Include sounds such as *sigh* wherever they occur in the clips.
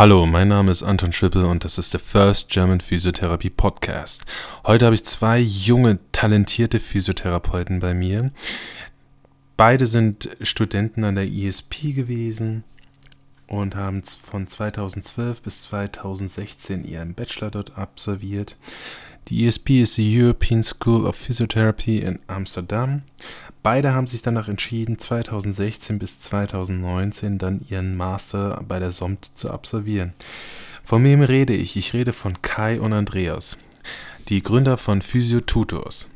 Hallo, mein Name ist Anton Schwippel und das ist der First German Physiotherapy Podcast. Heute habe ich zwei junge, talentierte Physiotherapeuten bei mir. Beide sind Studenten an der ESP gewesen und haben von 2012 bis 2016 ihren Bachelor dort absolviert. Die ESP ist die European School of Physiotherapy in Amsterdam. Beide haben sich danach entschieden, 2016 bis 2019 dann ihren Master bei der SOMT zu absolvieren. Von wem rede ich? Ich rede von Kai und Andreas, die Gründer von Physio Tutors.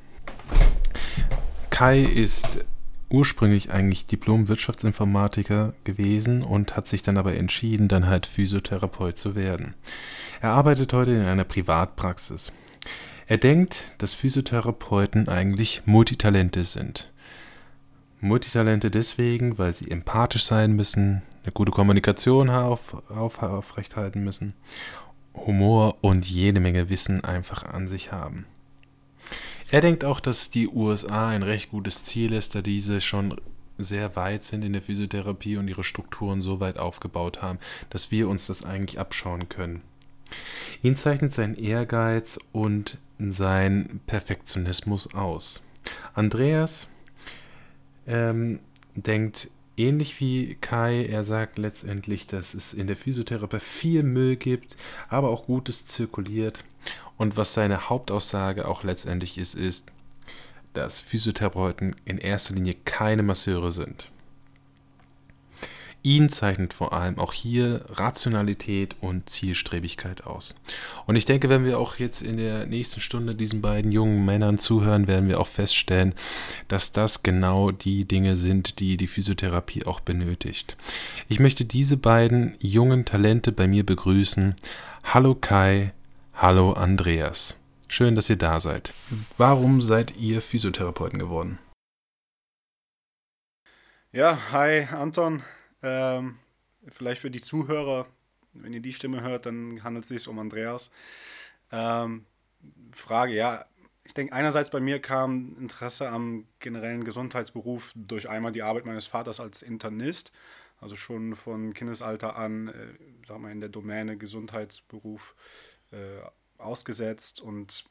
Kai ist ursprünglich eigentlich Diplom-Wirtschaftsinformatiker gewesen und hat sich dann aber entschieden, dann halt Physiotherapeut zu werden. Er arbeitet heute in einer Privatpraxis. Er denkt, dass Physiotherapeuten eigentlich Multitalente sind. Multitalente deswegen, weil sie empathisch sein müssen, eine gute Kommunikation auf, auf, aufrechthalten müssen, Humor und jede Menge Wissen einfach an sich haben. Er denkt auch, dass die USA ein recht gutes Ziel ist, da diese schon sehr weit sind in der Physiotherapie und ihre Strukturen so weit aufgebaut haben, dass wir uns das eigentlich abschauen können. Ihn zeichnet sein Ehrgeiz und sein Perfektionismus aus. Andreas ähm, denkt ähnlich wie Kai. Er sagt letztendlich, dass es in der Physiotherapie viel Müll gibt, aber auch Gutes zirkuliert. Und was seine Hauptaussage auch letztendlich ist, ist, dass Physiotherapeuten in erster Linie keine Masseure sind. Ihn zeichnet vor allem auch hier Rationalität und Zielstrebigkeit aus. Und ich denke, wenn wir auch jetzt in der nächsten Stunde diesen beiden jungen Männern zuhören, werden wir auch feststellen, dass das genau die Dinge sind, die die Physiotherapie auch benötigt. Ich möchte diese beiden jungen Talente bei mir begrüßen. Hallo Kai, hallo Andreas. Schön, dass ihr da seid. Warum seid ihr Physiotherapeuten geworden? Ja, hi Anton. Ähm, vielleicht für die Zuhörer, wenn ihr die Stimme hört, dann handelt es sich um Andreas. Ähm, Frage, ja, ich denke, einerseits bei mir kam Interesse am generellen Gesundheitsberuf durch einmal die Arbeit meines Vaters als Internist, also schon von Kindesalter an, äh, sag mal, in der Domäne Gesundheitsberuf äh, ausgesetzt. Und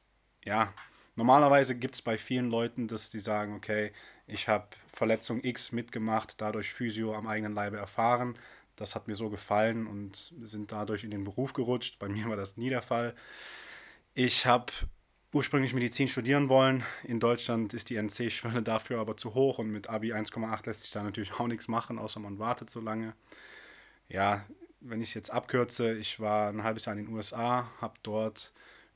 ja, normalerweise gibt es bei vielen Leuten, dass die sagen, okay, ich habe Verletzung X mitgemacht, dadurch Physio am eigenen Leibe erfahren. Das hat mir so gefallen und sind dadurch in den Beruf gerutscht. Bei *laughs* mir war das nie der Fall. Ich habe ursprünglich Medizin studieren wollen. In Deutschland ist die NC-Schwelle dafür aber zu hoch und mit Abi 1,8 lässt sich da natürlich auch nichts machen, außer man wartet so lange. Ja, wenn ich es jetzt abkürze, ich war ein halbes Jahr in den USA, habe dort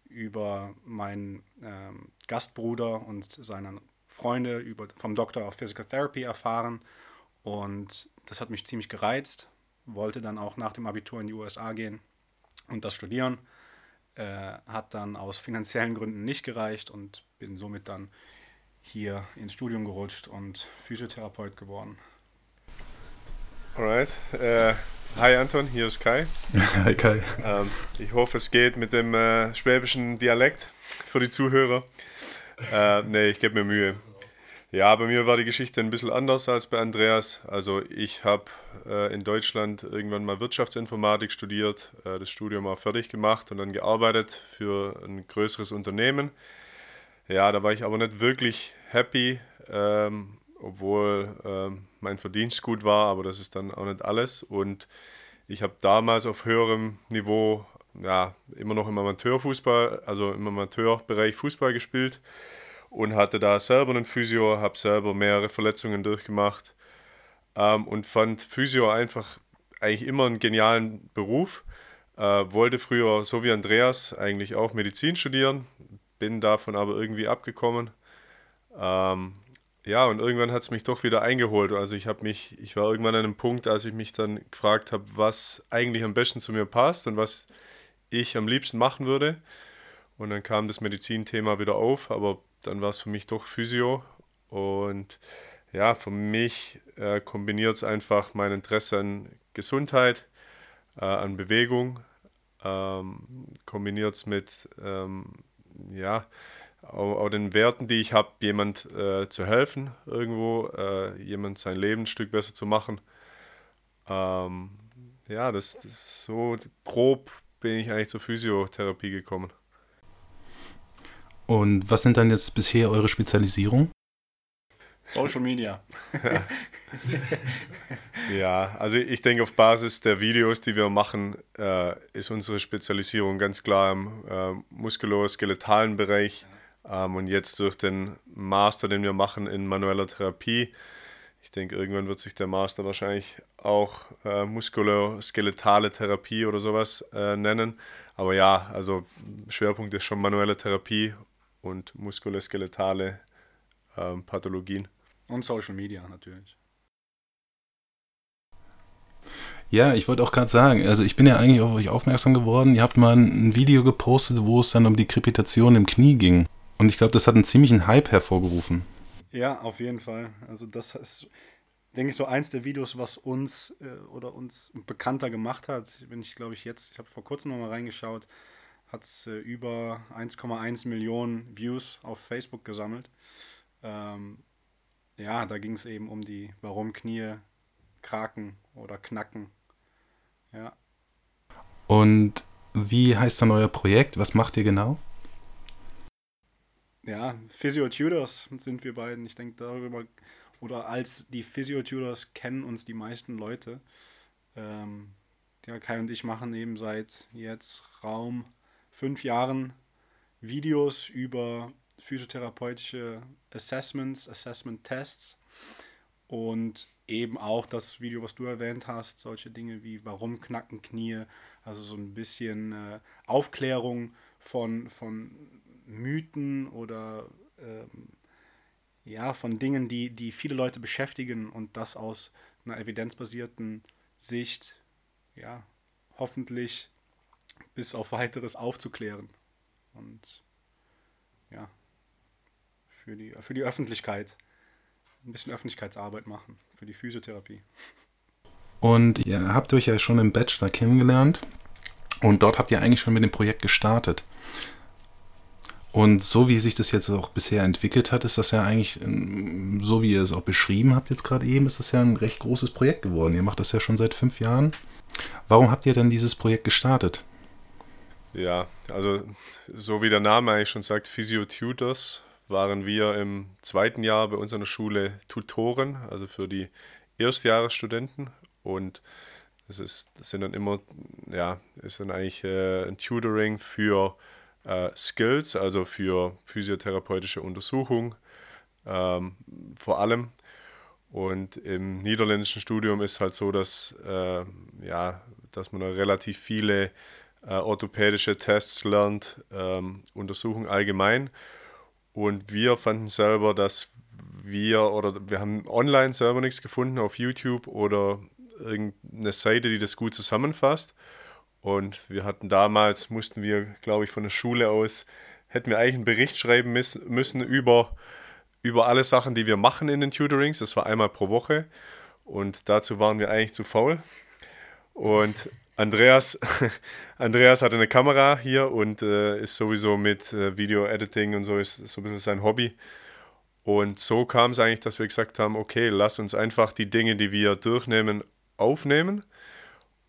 über meinen ähm, Gastbruder und seinen Freunde über, vom Doctor of Physical Therapy erfahren und das hat mich ziemlich gereizt. Wollte dann auch nach dem Abitur in die USA gehen und das studieren. Äh, hat dann aus finanziellen Gründen nicht gereicht und bin somit dann hier ins Studium gerutscht und Physiotherapeut geworden. Alright. Äh, hi Anton, hier ist Kai. *laughs* hi Kai. Ähm, ich hoffe, es geht mit dem äh, schwäbischen Dialekt für die Zuhörer. Äh, nee, ich gebe mir Mühe. Ja, bei mir war die Geschichte ein bisschen anders als bei Andreas. Also ich habe äh, in Deutschland irgendwann mal Wirtschaftsinformatik studiert, äh, das Studium auch fertig gemacht und dann gearbeitet für ein größeres Unternehmen. Ja, da war ich aber nicht wirklich happy, ähm, obwohl ähm, mein Verdienst gut war, aber das ist dann auch nicht alles. Und ich habe damals auf höherem Niveau ja, immer noch im Amateurfußball, also im Amateurbereich Fußball gespielt und hatte da selber einen Physio, habe selber mehrere Verletzungen durchgemacht ähm, und fand Physio einfach eigentlich immer einen genialen Beruf. Äh, wollte früher, so wie Andreas, eigentlich auch Medizin studieren, bin davon aber irgendwie abgekommen. Ähm, ja, und irgendwann hat es mich doch wieder eingeholt. Also ich habe mich, ich war irgendwann an einem Punkt, als ich mich dann gefragt habe, was eigentlich am besten zu mir passt und was ich am liebsten machen würde. Und dann kam das Medizinthema wieder auf, aber dann war es für mich doch Physio. Und ja, für mich äh, kombiniert es einfach mein Interesse an Gesundheit, äh, an Bewegung, ähm, kombiniert es mit ähm, ja, auch, auch, den Werten, die ich habe, jemand äh, zu helfen, irgendwo, äh, jemand sein Leben ein Stück besser zu machen. Ähm, ja, das, das so grob bin ich eigentlich zur Physiotherapie gekommen. Und was sind dann jetzt bisher eure Spezialisierungen? Social Media. *laughs* ja, also ich denke, auf Basis der Videos, die wir machen, äh, ist unsere Spezialisierung ganz klar im äh, muskuloskeletalen Bereich. Ähm, und jetzt durch den Master, den wir machen in manueller Therapie, ich denke, irgendwann wird sich der Master wahrscheinlich auch äh, muskuloskeletale Therapie oder sowas äh, nennen. Aber ja, also Schwerpunkt ist schon manuelle Therapie und muskuloskeletale ähm, Pathologien. Und Social Media natürlich. Ja, ich wollte auch gerade sagen, also ich bin ja eigentlich auf euch aufmerksam geworden. Ihr habt mal ein Video gepostet, wo es dann um die Krepitation im Knie ging. Und ich glaube, das hat einen ziemlichen Hype hervorgerufen. Ja, auf jeden Fall. Also das ist, denke ich, so eins der Videos, was uns äh, oder uns bekannter gemacht hat. Wenn ich, glaube ich, jetzt, ich habe vor kurzem nochmal reingeschaut, hat es äh, über 1,1 Millionen Views auf Facebook gesammelt. Ähm, ja, da ging es eben um die, warum Knie kraken oder knacken. Ja. Und wie heißt dann euer Projekt? Was macht ihr genau? Ja, Physio-Tutors sind wir beiden. Ich denke, darüber, oder als die Physio-Tutors kennen uns die meisten Leute. Ähm, ja, Kai und ich machen eben seit jetzt Raum fünf Jahren Videos über physiotherapeutische Assessments, Assessment-Tests und eben auch das Video, was du erwähnt hast, solche Dinge wie warum knacken Knie, also so ein bisschen äh, Aufklärung von, von Mythen oder ähm, ja, von Dingen, die, die viele Leute beschäftigen und das aus einer evidenzbasierten Sicht, ja, hoffentlich bis auf weiteres aufzuklären. Und ja, für die, für die Öffentlichkeit ein bisschen Öffentlichkeitsarbeit machen, für die Physiotherapie. Und ihr habt euch ja schon im Bachelor kennengelernt und dort habt ihr eigentlich schon mit dem Projekt gestartet. Und so wie sich das jetzt auch bisher entwickelt hat, ist das ja eigentlich, ähm, so wie ihr es auch beschrieben habt jetzt gerade eben, ist das ja ein recht großes Projekt geworden. Ihr macht das ja schon seit fünf Jahren. Warum habt ihr denn dieses Projekt gestartet? Ja, also so wie der Name eigentlich schon sagt, Physio Tutors, waren wir im zweiten Jahr bei uns an der Schule Tutoren, also für die Erstjahresstudenten. Und das, ist, das sind dann immer, ja, ist dann eigentlich äh, ein Tutoring für äh, Skills, also für physiotherapeutische Untersuchung ähm, vor allem. Und im niederländischen Studium ist halt so, dass, äh, ja, dass man relativ viele äh, orthopädische Tests lernt, ähm, Untersuchungen allgemein. Und wir fanden selber, dass wir oder wir haben online selber nichts gefunden auf YouTube oder irgendeine Seite, die das gut zusammenfasst. Und wir hatten damals, mussten wir, glaube ich, von der Schule aus, hätten wir eigentlich einen Bericht schreiben müssen über, über alle Sachen, die wir machen in den Tutorings. Das war einmal pro Woche. Und dazu waren wir eigentlich zu faul. Und Andreas, *laughs* Andreas hatte eine Kamera hier und äh, ist sowieso mit äh, Video-Editing und so, ist so ein bisschen sein Hobby. Und so kam es eigentlich, dass wir gesagt haben, okay, lass uns einfach die Dinge, die wir durchnehmen, aufnehmen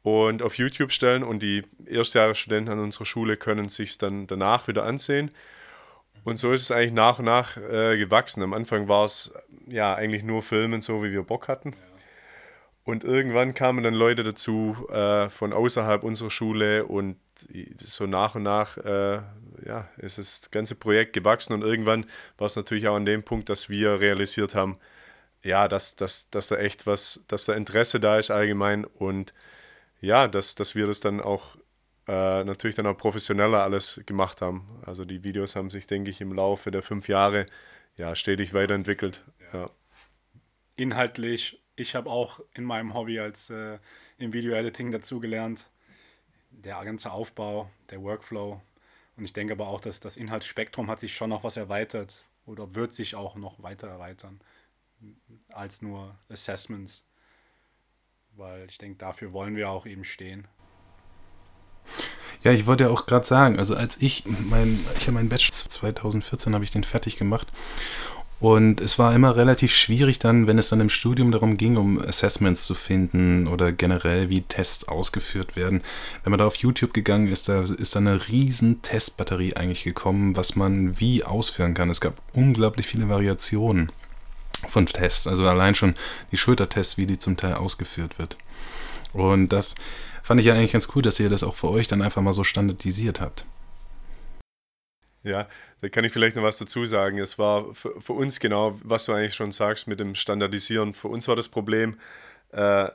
und auf YouTube stellen und die Erstjahresstudenten an unserer Schule können sich dann danach wieder ansehen. Und so ist es eigentlich nach und nach äh, gewachsen. Am Anfang war es ja eigentlich nur Filmen, so wie wir Bock hatten. Und irgendwann kamen dann Leute dazu äh, von außerhalb unserer Schule und so nach und nach äh, ja, ist das ganze Projekt gewachsen und irgendwann war es natürlich auch an dem Punkt, dass wir realisiert haben, ja, dass, dass, dass da echt was, dass da Interesse da ist allgemein und ja, dass, dass wir das dann auch äh, natürlich dann auch professioneller alles gemacht haben. Also die Videos haben sich, denke ich, im Laufe der fünf Jahre ja stetig weiterentwickelt. Ja. Inhaltlich, ich habe auch in meinem Hobby als äh, im Video-Editing dazugelernt. Der ganze Aufbau, der Workflow. Und ich denke aber auch, dass das Inhaltsspektrum hat sich schon noch was erweitert oder wird sich auch noch weiter erweitern als nur Assessments weil ich denke, dafür wollen wir auch eben stehen. Ja, ich wollte ja auch gerade sagen, also als ich mein, ich habe meinen Bachelor 2014 habe ich den fertig gemacht Und es war immer relativ schwierig dann, wenn es dann im Studium darum ging, um Assessments zu finden oder generell, wie Tests ausgeführt werden. Wenn man da auf YouTube gegangen ist, da ist dann eine riesen Testbatterie eigentlich gekommen, was man wie ausführen kann. Es gab unglaublich viele Variationen von Tests. Also allein schon die Schultertests, wie die zum Teil ausgeführt wird. Und das fand ich ja eigentlich ganz cool, dass ihr das auch für euch dann einfach mal so standardisiert habt. Ja, da kann ich vielleicht noch was dazu sagen. Es war für, für uns genau, was du eigentlich schon sagst mit dem Standardisieren. Für uns war das Problem, äh,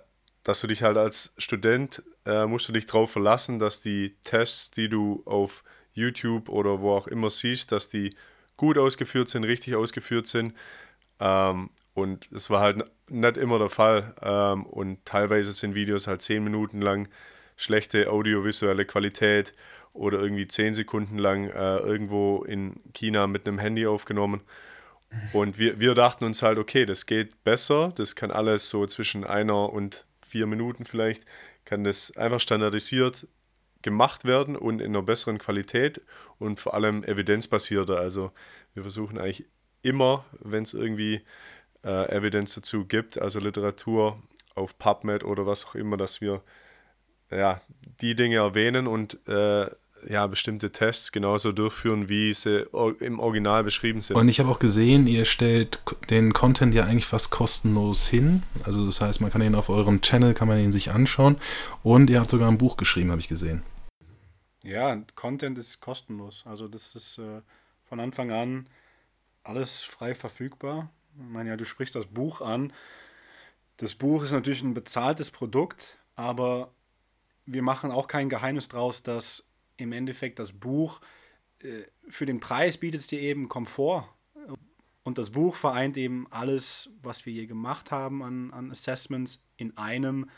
dass du dich halt als Student, äh, musst du dich darauf verlassen, dass die Tests, die du auf YouTube oder wo auch immer siehst, dass die gut ausgeführt sind, richtig ausgeführt sind. Ähm, und es war halt nicht immer der Fall. Ähm, und teilweise sind Videos halt zehn Minuten lang schlechte audiovisuelle Qualität oder irgendwie zehn Sekunden lang äh, irgendwo in China mit einem Handy aufgenommen. Und wir, wir dachten uns halt, okay, das geht besser, das kann alles so zwischen einer und vier Minuten vielleicht, kann das einfach standardisiert gemacht werden und in einer besseren Qualität und vor allem evidenzbasierter. Also wir versuchen eigentlich immer, wenn es irgendwie äh, Evidenz dazu gibt, also Literatur auf PubMed oder was auch immer, dass wir ja, die Dinge erwähnen und äh, ja, bestimmte Tests genauso durchführen, wie sie im Original beschrieben sind. Und ich habe auch gesehen, ihr stellt den Content ja eigentlich fast kostenlos hin. Also das heißt, man kann ihn auf eurem Channel, kann man ihn sich anschauen. Und ihr habt sogar ein Buch geschrieben, habe ich gesehen. Ja, Content ist kostenlos. Also das ist äh, von Anfang an alles frei verfügbar. Ich meine, ja, du sprichst das Buch an. Das Buch ist natürlich ein bezahltes Produkt, aber wir machen auch kein Geheimnis draus, dass im Endeffekt das Buch äh, für den Preis bietet es dir eben Komfort. Und das Buch vereint eben alles, was wir je gemacht haben an, an Assessments in einem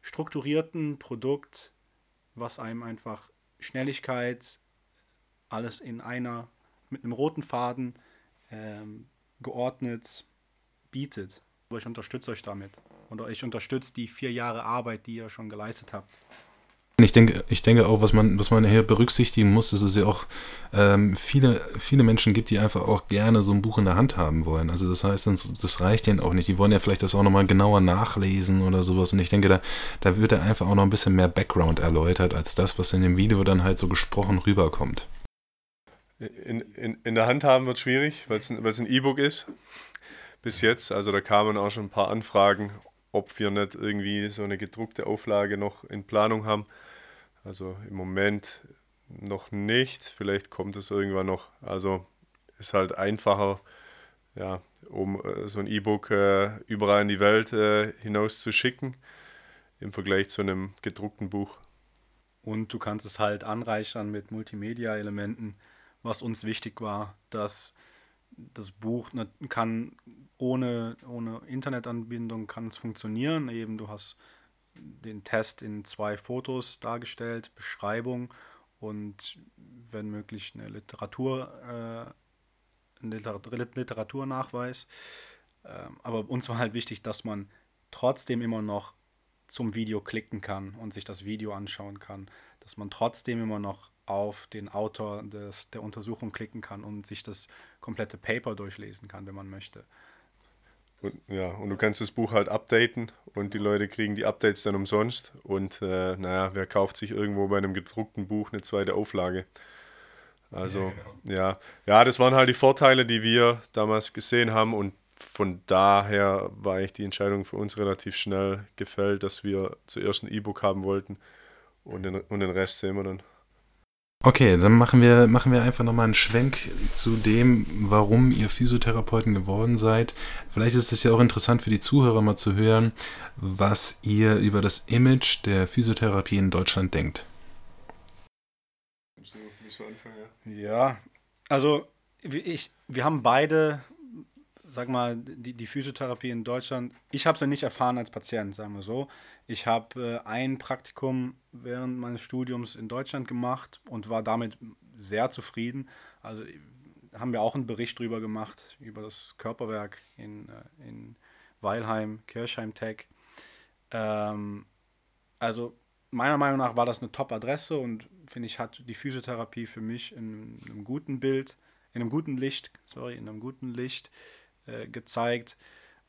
strukturierten Produkt, was einem einfach Schnelligkeit, alles in einer, mit einem roten Faden ähm, geordnet bietet. Aber ich unterstütze euch damit. Oder ich unterstütze die vier Jahre Arbeit, die ihr schon geleistet habt. Ich denke, ich denke auch, was man, was man hier berücksichtigen muss, ist, dass es ja auch ähm, viele, viele Menschen gibt, die einfach auch gerne so ein Buch in der Hand haben wollen. Also das heißt, das reicht denen auch nicht. Die wollen ja vielleicht das auch nochmal genauer nachlesen oder sowas. Und ich denke, da, da wird ja einfach auch noch ein bisschen mehr Background erläutert, als das, was in dem Video dann halt so gesprochen rüberkommt. In, in, in der Hand haben wird schwierig, weil es ein E-Book ist. Bis jetzt. Also da kamen auch schon ein paar Anfragen, ob wir nicht irgendwie so eine gedruckte Auflage noch in Planung haben. Also im Moment noch nicht, vielleicht kommt es irgendwann noch. Also ist halt einfacher, ja, um äh, so ein E-Book äh, überall in die Welt äh, hinaus zu schicken im Vergleich zu einem gedruckten Buch. Und du kannst es halt anreichern mit Multimedia-Elementen, was uns wichtig war, dass das Buch kann ohne, ohne Internetanbindung kann es funktionieren. Eben du hast den Test in zwei Fotos dargestellt, Beschreibung und wenn möglich eine Literatur, äh, Literaturnachweis. Ähm, aber uns war halt wichtig, dass man trotzdem immer noch zum Video klicken kann und sich das Video anschauen kann, dass man trotzdem immer noch auf den Autor des, der Untersuchung klicken kann und sich das komplette Paper durchlesen kann, wenn man möchte. Und, ja, und du kannst das Buch halt updaten und die Leute kriegen die Updates dann umsonst. Und äh, naja, wer kauft sich irgendwo bei einem gedruckten Buch eine zweite Auflage? Also, ja, genau. ja, ja, das waren halt die Vorteile, die wir damals gesehen haben. Und von daher war eigentlich die Entscheidung für uns relativ schnell gefällt, dass wir zuerst ein E-Book haben wollten und den, und den Rest sehen wir dann. Okay, dann machen wir, machen wir einfach nochmal einen Schwenk zu dem, warum ihr Physiotherapeuten geworden seid. Vielleicht ist es ja auch interessant für die Zuhörer mal zu hören, was ihr über das Image der Physiotherapie in Deutschland denkt. Ja, also ich, wir haben beide, sag mal, die, die Physiotherapie in Deutschland, ich habe sie nicht erfahren als Patient, sagen wir so. Ich habe äh, ein Praktikum während meines Studiums in Deutschland gemacht und war damit sehr zufrieden. Also haben wir auch einen Bericht darüber gemacht, über das Körperwerk in, äh, in Weilheim, Kirchheim Tech. Ähm, also meiner Meinung nach war das eine Top-Adresse und finde ich, hat die Physiotherapie für mich in einem guten Bild, in einem guten Licht, sorry, in einem guten Licht äh, gezeigt.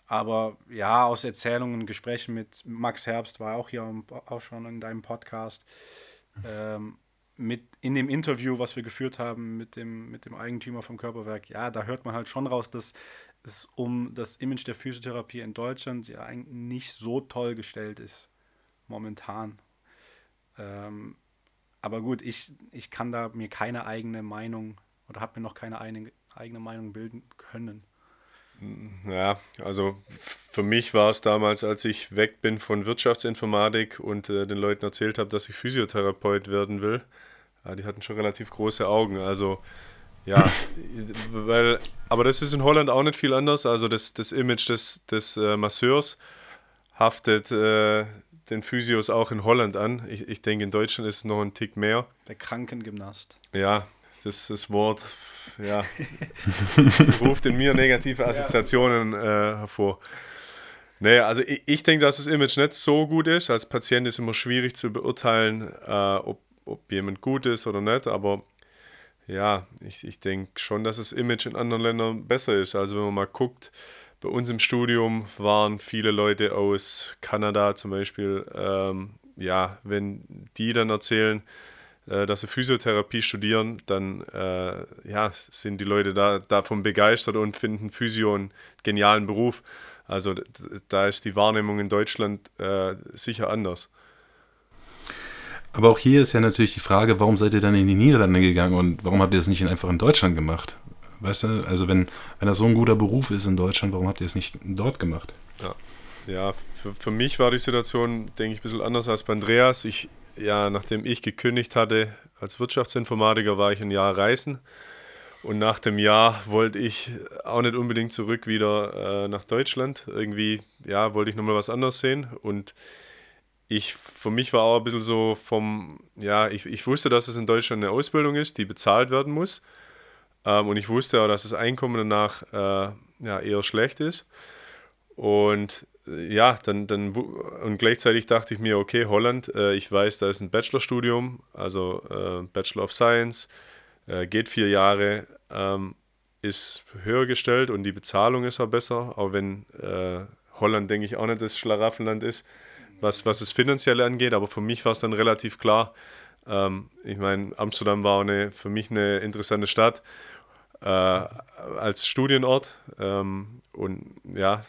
Aber ja, aus Erzählungen, Gesprächen mit Max Herbst war auch hier auch schon in deinem Podcast. Ähm, mit in dem Interview, was wir geführt haben mit dem, mit dem Eigentümer vom Körperwerk, ja, da hört man halt schon raus, dass es um das Image der Physiotherapie in Deutschland ja eigentlich nicht so toll gestellt ist. Momentan. Ähm, aber gut, ich, ich kann da mir keine eigene Meinung oder habe mir noch keine eigene, eigene Meinung bilden können. Ja, also für mich war es damals, als ich weg bin von Wirtschaftsinformatik und äh, den Leuten erzählt habe, dass ich Physiotherapeut werden will. Ja, die hatten schon relativ große Augen. Also ja, *laughs* weil, aber das ist in Holland auch nicht viel anders. Also das, das Image des, des äh, Masseurs haftet äh, den Physios auch in Holland an. Ich, ich denke, in Deutschland ist es noch ein Tick mehr. Der Krankengymnast. Ja, das, das Wort ja, *laughs* ruft in mir negative Assoziationen äh, hervor. Nee, also ich, ich denke, dass das Image nicht so gut ist. Als Patient ist es immer schwierig zu beurteilen, äh, ob, ob jemand gut ist oder nicht. Aber ja, ich, ich denke schon, dass das Image in anderen Ländern besser ist. Also wenn man mal guckt, bei uns im Studium waren viele Leute aus Kanada zum Beispiel. Ähm, ja, wenn die dann erzählen, äh, dass sie Physiotherapie studieren, dann äh, ja, sind die Leute da, davon begeistert und finden Physio einen genialen Beruf. Also da ist die Wahrnehmung in Deutschland äh, sicher anders. Aber auch hier ist ja natürlich die Frage, warum seid ihr dann in die Niederlande gegangen und warum habt ihr das nicht einfach in Deutschland gemacht? Weißt du, also wenn, wenn das so ein guter Beruf ist in Deutschland, warum habt ihr es nicht dort gemacht? Ja, ja für, für mich war die Situation, denke ich, ein bisschen anders als bei Andreas. Ich, ja, nachdem ich gekündigt hatte als Wirtschaftsinformatiker, war ich ein Jahr reisen. Und nach dem Jahr wollte ich auch nicht unbedingt zurück wieder äh, nach Deutschland. Irgendwie, ja, wollte ich nochmal was anderes sehen. Und ich, für mich war auch ein bisschen so vom, ja, ich, ich wusste, dass es in Deutschland eine Ausbildung ist, die bezahlt werden muss. Ähm, und ich wusste auch, dass das Einkommen danach äh, ja, eher schlecht ist. Und ja, dann, dann und gleichzeitig dachte ich mir, okay, Holland, äh, ich weiß, da ist ein Bachelorstudium, also äh, Bachelor of Science, äh, geht vier Jahre, ähm, ist höher gestellt und die Bezahlung ist auch besser, auch wenn äh, Holland, denke ich, auch nicht das Schlaraffenland ist, was, was das Finanzielle angeht, aber für mich war es dann relativ klar. Ähm, ich meine, Amsterdam war eine, für mich eine interessante Stadt äh, als Studienort ähm, und ja,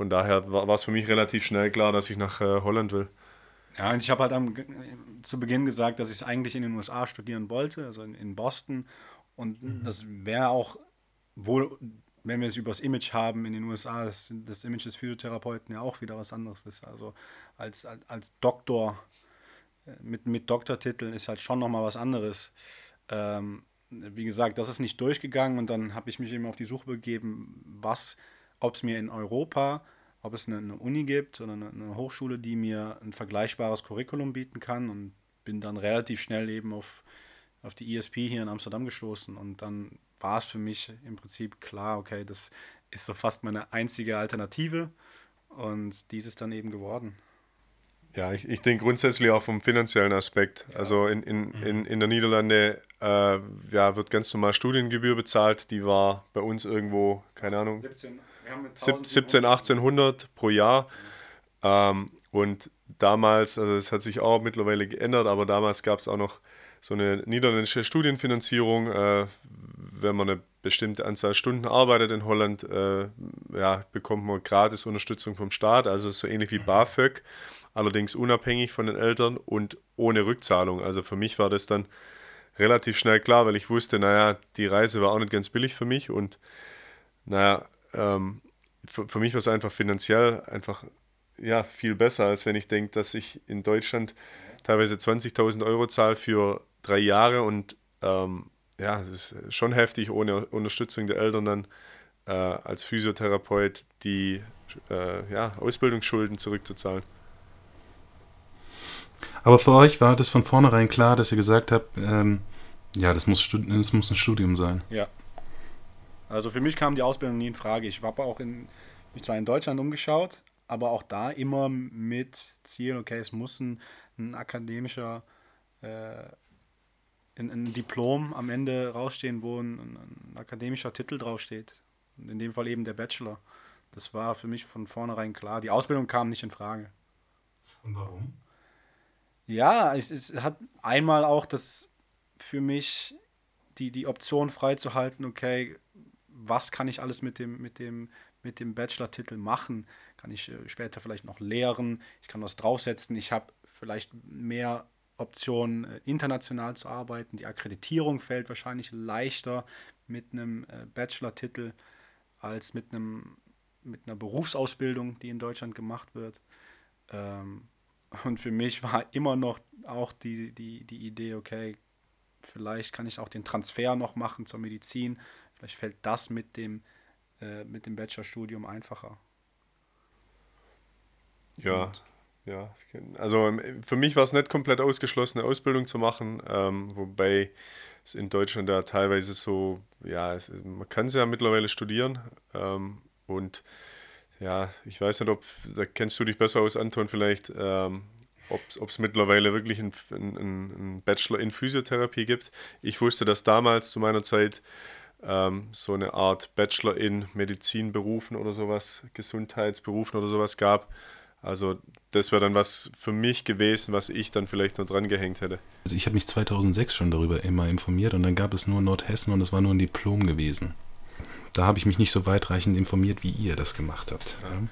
von daher war, es für mich relativ schnell klar, dass ich nach äh, Holland will. Ja, und ich habe halt am, zu Beginn gesagt, dass ich es eigentlich in den USA studieren wollte, also in, in Boston. Und mhm. das wäre auch wohl, wenn wir es über das Image haben in den USA, das, das Image des Physiotherapeuten ja auch wieder was anderes ist. Also als, als, als Doktor äh, mit, mit Doktortitel ist halt schon nochmal was anderes. Ähm, wie gesagt, das ist nicht durchgegangen und dann habe ich mich eben auf die Suche begeben, was ob es mir in Europa, ob es eine, eine Uni gibt oder eine, eine, Hochschule, die mir ein vergleichbares Curriculum bieten kann und bin dann relativ schnell eben auf, auf die ESP hier in Amsterdam gestoßen und dann war es für mich im Prinzip klar, okay, das ist so fast meine einzige Alternative und dies ist dann eben geworden. Ja, ich, ich denke grundsätzlich auch vom finanziellen Aspekt. Ja. Also in, in, mhm. in, in der Niederlande äh, ja, wird ganz normal Studiengebühr bezahlt. Die war bei uns irgendwo, keine Ahnung, 17 17, 1800 pro Jahr. Ähm, und damals, also es hat sich auch mittlerweile geändert, aber damals gab es auch noch so eine niederländische Studienfinanzierung. Äh, wenn man eine bestimmte Anzahl Stunden arbeitet in Holland, äh, ja, bekommt man gratis Unterstützung vom Staat, also so ähnlich wie mhm. BAföG, allerdings unabhängig von den Eltern und ohne Rückzahlung. Also für mich war das dann relativ schnell klar, weil ich wusste, naja, die Reise war auch nicht ganz billig für mich und naja, ähm, für, für, mich war es einfach finanziell einfach ja, viel besser, als wenn ich denke, dass ich in Deutschland teilweise 20.000 Euro zahle für drei Jahre und ähm, ja, das ist schon heftig, ohne Unterstützung der Eltern dann äh, als Physiotherapeut die äh, ja, Ausbildungsschulden zurückzuzahlen. Aber für euch war das von vornherein klar, dass ihr gesagt habt, ähm, ja, das muss, das muss ein Studium sein. Ja, also für mich kam die Ausbildung nie in Frage. Ich habe auch in, mich zwar in Deutschland umgeschaut, aber auch da immer mit Ziel, okay, es muss ein, ein akademischer, äh, ein, ein, Diplom am Ende rausstehen, wo ein, ein, akademischer Titel draufsteht. In dem Fall eben der Bachelor. Das war für mich von vornherein klar. Die Ausbildung kam nicht in Frage. Und warum? Ja, es, es hat einmal auch das für mich die, die Option freizuhalten, okay, was kann ich alles mit dem, mit dem, mit dem Bachelor-Titel machen? Kann ich äh, später vielleicht noch lehren? Ich kann was draufsetzen. Ich habe vielleicht mehr Optionen, äh, international zu arbeiten. Die Akkreditierung fällt wahrscheinlich leichter mit einem äh, Bachelor-Titel als mit, einem, mit einer Berufsausbildung, die in Deutschland gemacht wird. Ähm, und für mich *laughs* war immer noch auch die, die, die Idee, okay, vielleicht kann ich auch den Transfer noch machen zur Medizin. Vielleicht fällt das mit dem, äh, mit dem Bachelorstudium einfacher. Ja, Und ja. Also ähm, für mich war es nicht komplett ausgeschlossen, eine Ausbildung zu machen, ähm, wobei es in Deutschland da teilweise so, ja, es, man kann es ja mittlerweile studieren ähm, und ja, ich weiß nicht, ob, da kennst du dich besser aus, Anton, vielleicht, ähm, ob es mittlerweile wirklich einen ein Bachelor in Physiotherapie gibt. Ich wusste, dass damals zu meiner Zeit ähm, so eine Art Bachelor in Medizinberufen oder sowas, Gesundheitsberufen oder sowas gab. Also das wäre dann was für mich gewesen, was ich dann vielleicht noch dran gehängt hätte. Also ich habe mich 2006 schon darüber immer informiert und dann gab es nur Nordhessen und es war nur ein Diplom gewesen. Da habe ich mich nicht so weitreichend informiert, wie ihr das gemacht habt. Ja.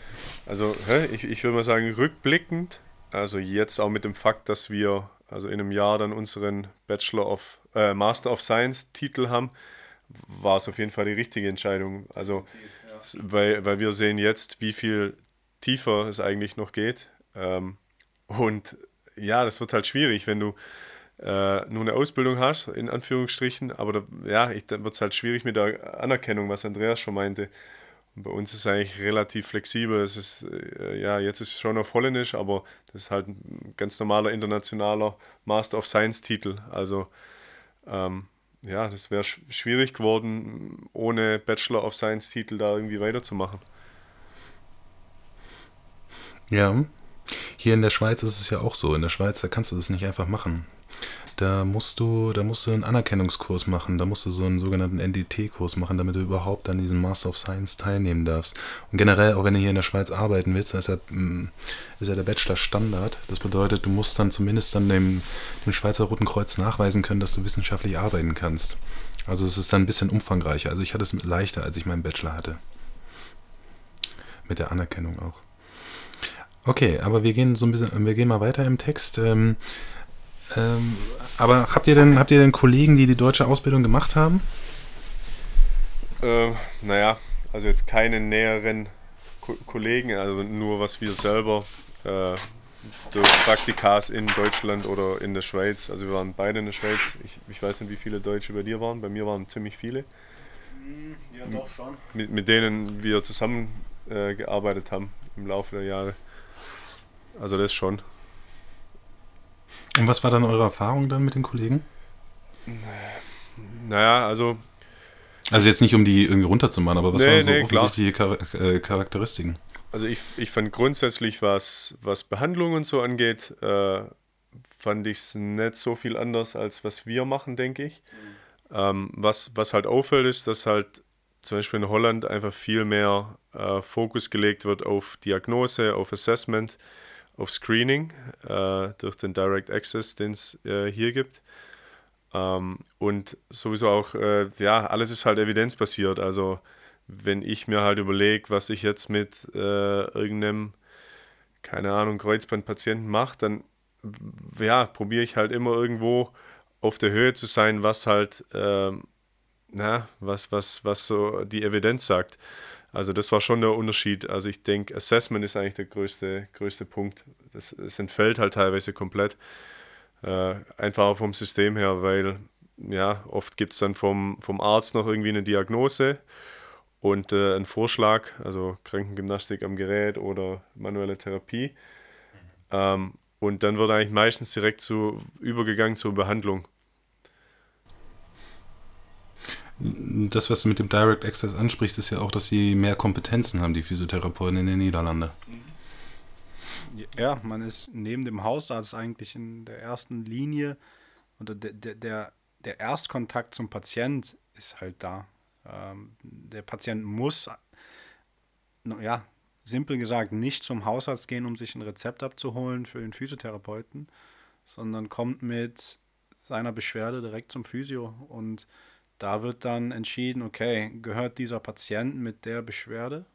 Also ich, ich würde mal sagen, rückblickend, also jetzt auch mit dem Fakt, dass wir also in einem Jahr dann unseren Bachelor of äh, Master of Science Titel haben, war es auf jeden Fall die richtige Entscheidung. Also weil, weil wir sehen jetzt, wie viel tiefer es eigentlich noch geht. Ähm, und ja, das wird halt schwierig, wenn du äh, nur eine Ausbildung hast, in Anführungsstrichen, aber da, ja, dann wird es halt schwierig mit der Anerkennung, was Andreas schon meinte. Und bei uns ist es eigentlich relativ flexibel. Es ist, äh, ja, jetzt ist es schon auf Holländisch, aber das ist halt ein ganz normaler internationaler Master of Science-Titel. Also ähm, ja, das wäre sch schwierig geworden, ohne Bachelor of Science-Titel da irgendwie weiterzumachen. Ja, hier in der Schweiz ist es ja auch so. In der Schweiz, da kannst du das nicht einfach machen. Da musst du, da musst du einen Anerkennungskurs machen, da musst du so einen sogenannten NDT-Kurs machen, damit du überhaupt an diesem Master of Science teilnehmen darfst. Und generell, auch wenn du hier in der Schweiz arbeiten willst, ist ja, mm, ist ja der Bachelor Standard. Das bedeutet, du musst dann zumindest dann dem, dem Schweizer Roten Kreuz nachweisen können, dass du wissenschaftlich arbeiten kannst. Also es ist dann ein bisschen umfangreicher. Also ich hatte es leichter, als ich meinen Bachelor hatte. Mit der Anerkennung auch. Okay, aber wir gehen so ein bisschen, wir gehen mal weiter im Text. Ähm, ähm, aber habt ihr denn, habt ihr denn Kollegen, die die deutsche Ausbildung gemacht haben? Äh, naja, also jetzt keine näheren Ko Kollegen, also nur was wir selber äh, durch Praktikas in Deutschland oder in der Schweiz. Also wir waren beide in der Schweiz. Ich, ich weiß nicht, wie viele Deutsche bei dir waren. Bei mir waren ziemlich viele. Ja, doch schon. Mit, mit denen wir zusammen äh, gearbeitet haben im Laufe der Jahre. Also das schon. Und was war dann eure Erfahrung dann mit den Kollegen? Naja, also. Also jetzt nicht, um die irgendwie runterzumachen, aber was nee, waren so nee, offensichtliche Char äh, Charakteristiken? Also ich, ich fand grundsätzlich, was, was Behandlung und so angeht, äh, fand ich es nicht so viel anders, als was wir machen, denke ich. Mhm. Ähm, was, was halt auffällt, ist, dass halt zum Beispiel in Holland einfach viel mehr äh, Fokus gelegt wird auf Diagnose, auf Assessment auf Screening äh, durch den Direct Access, den es äh, hier gibt. Ähm, und sowieso auch, äh, ja, alles ist halt evidenzbasiert. Also wenn ich mir halt überlege, was ich jetzt mit äh, irgendeinem, keine Ahnung, Kreuzbandpatienten mache, dann ja, probiere ich halt immer irgendwo auf der Höhe zu sein, was halt, ähm, na, was, was, was so die Evidenz sagt. Also das war schon der Unterschied. Also ich denke, Assessment ist eigentlich der größte, größte Punkt. Das, das entfällt halt teilweise komplett. Äh, einfach vom System her, weil ja, oft gibt es dann vom, vom Arzt noch irgendwie eine Diagnose und äh, einen Vorschlag, also Krankengymnastik am Gerät oder manuelle Therapie. Ähm, und dann wird eigentlich meistens direkt zu, übergegangen zur Behandlung. Das, was du mit dem Direct Access ansprichst, ist ja auch, dass sie mehr Kompetenzen haben, die Physiotherapeuten in den Niederlanden. Ja, man ist neben dem Hausarzt eigentlich in der ersten Linie oder der, der, der Erstkontakt zum Patient ist halt da. Ähm, der Patient muss, ja, simpel gesagt, nicht zum Hausarzt gehen, um sich ein Rezept abzuholen für den Physiotherapeuten, sondern kommt mit seiner Beschwerde direkt zum Physio und da wird dann entschieden, okay, gehört dieser Patient mit der Beschwerde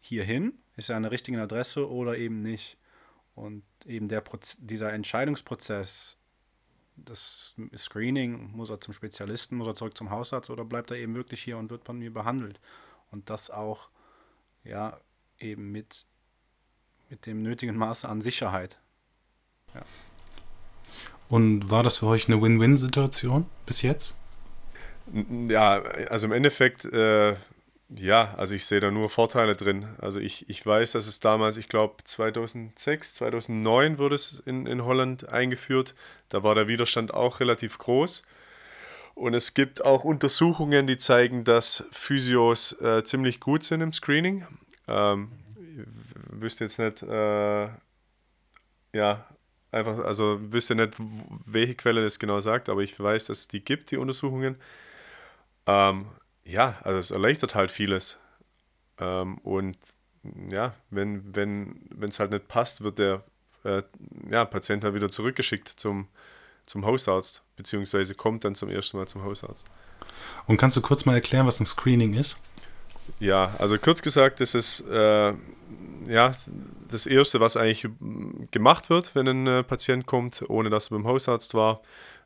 hierhin, ist er an der richtigen Adresse oder eben nicht. Und eben der Proz dieser Entscheidungsprozess, das Screening, muss er zum Spezialisten, muss er zurück zum Hausarzt oder bleibt er eben wirklich hier und wird von mir behandelt. Und das auch, ja, eben mit, mit dem nötigen Maße an Sicherheit. Ja. Und war das für euch eine Win-Win-Situation bis jetzt? Ja, also im Endeffekt, äh, ja, also ich sehe da nur Vorteile drin. Also ich, ich weiß, dass es damals, ich glaube 2006, 2009 wurde es in, in Holland eingeführt. Da war der Widerstand auch relativ groß. Und es gibt auch Untersuchungen, die zeigen, dass Physios äh, ziemlich gut sind im Screening. Ähm, wüsste jetzt nicht, äh, ja, einfach, also wüsste nicht, welche Quelle das genau sagt, aber ich weiß, dass es die gibt, die Untersuchungen. Ähm, ja, also es erleichtert halt vieles. Ähm, und ja, wenn wenn wenn, es halt nicht passt, wird der äh, ja, Patient halt wieder zurückgeschickt zum, zum Hausarzt, beziehungsweise kommt dann zum ersten Mal zum Hausarzt. Und kannst du kurz mal erklären, was ein Screening ist? Ja, also kurz gesagt, das ist äh, ja, das Erste, was eigentlich gemacht wird, wenn ein äh, Patient kommt, ohne dass er beim Hausarzt war.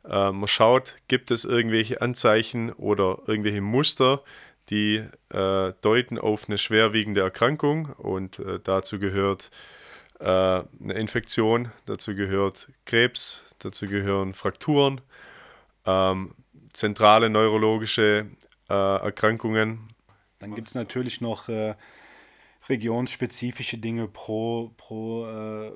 Äh, man schaut, gibt es irgendwelche Anzeichen oder irgendwelche Muster, die äh, deuten auf eine schwerwiegende Erkrankung und äh, dazu gehört äh, eine Infektion, dazu gehört Krebs, dazu gehören Frakturen, ähm, zentrale neurologische äh, Erkrankungen. Dann gibt es natürlich noch äh, regionsspezifische Dinge pro, pro,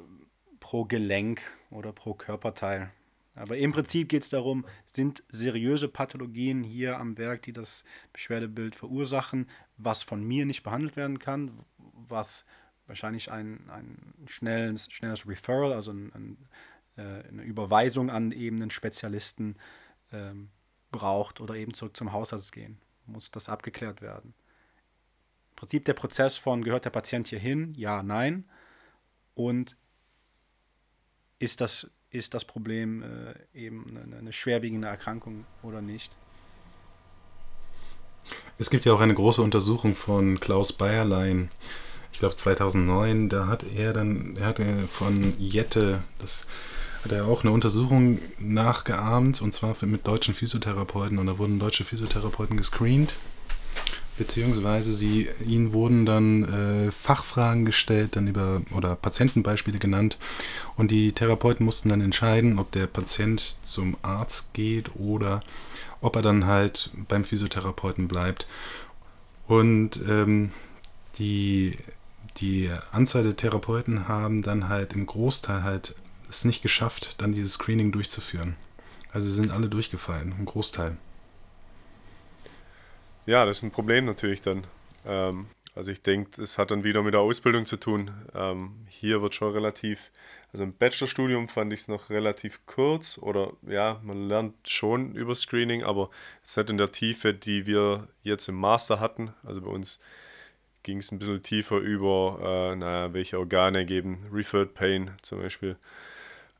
pro Gelenk oder pro Körperteil. Aber im Prinzip geht es darum, sind seriöse Pathologien hier am Werk, die das Beschwerdebild verursachen, was von mir nicht behandelt werden kann, was wahrscheinlich ein, ein schnelles, schnelles Referral, also ein, ein, äh, eine Überweisung an eben einen Spezialisten ähm, braucht oder eben zurück zum Hausarzt gehen. Muss das abgeklärt werden. Im Prinzip der Prozess von, gehört der Patient hier hin? Ja, nein. Und ist das ist das Problem äh, eben eine, eine schwerwiegende Erkrankung oder nicht. Es gibt ja auch eine große Untersuchung von Klaus Bayerlein, ich glaube 2009, da hat er dann, er hatte von Jette, das hat er auch eine Untersuchung nachgeahmt und zwar mit deutschen Physiotherapeuten und da wurden deutsche Physiotherapeuten gescreent beziehungsweise sie, ihnen wurden dann äh, Fachfragen gestellt, dann über oder Patientenbeispiele genannt und die Therapeuten mussten dann entscheiden, ob der Patient zum Arzt geht oder ob er dann halt beim Physiotherapeuten bleibt. Und ähm, die, die Anzahl der Therapeuten haben dann halt im Großteil halt es nicht geschafft, dann dieses Screening durchzuführen. Also sie sind alle durchgefallen, im Großteil. Ja, das ist ein Problem natürlich dann. Ähm, also ich denke, das hat dann wieder mit der Ausbildung zu tun. Ähm, hier wird schon relativ, also im Bachelorstudium fand ich es noch relativ kurz oder ja, man lernt schon über Screening, aber es nicht in der Tiefe, die wir jetzt im Master hatten. Also bei uns ging es ein bisschen tiefer über, äh, naja, welche Organe geben Referred Pain zum Beispiel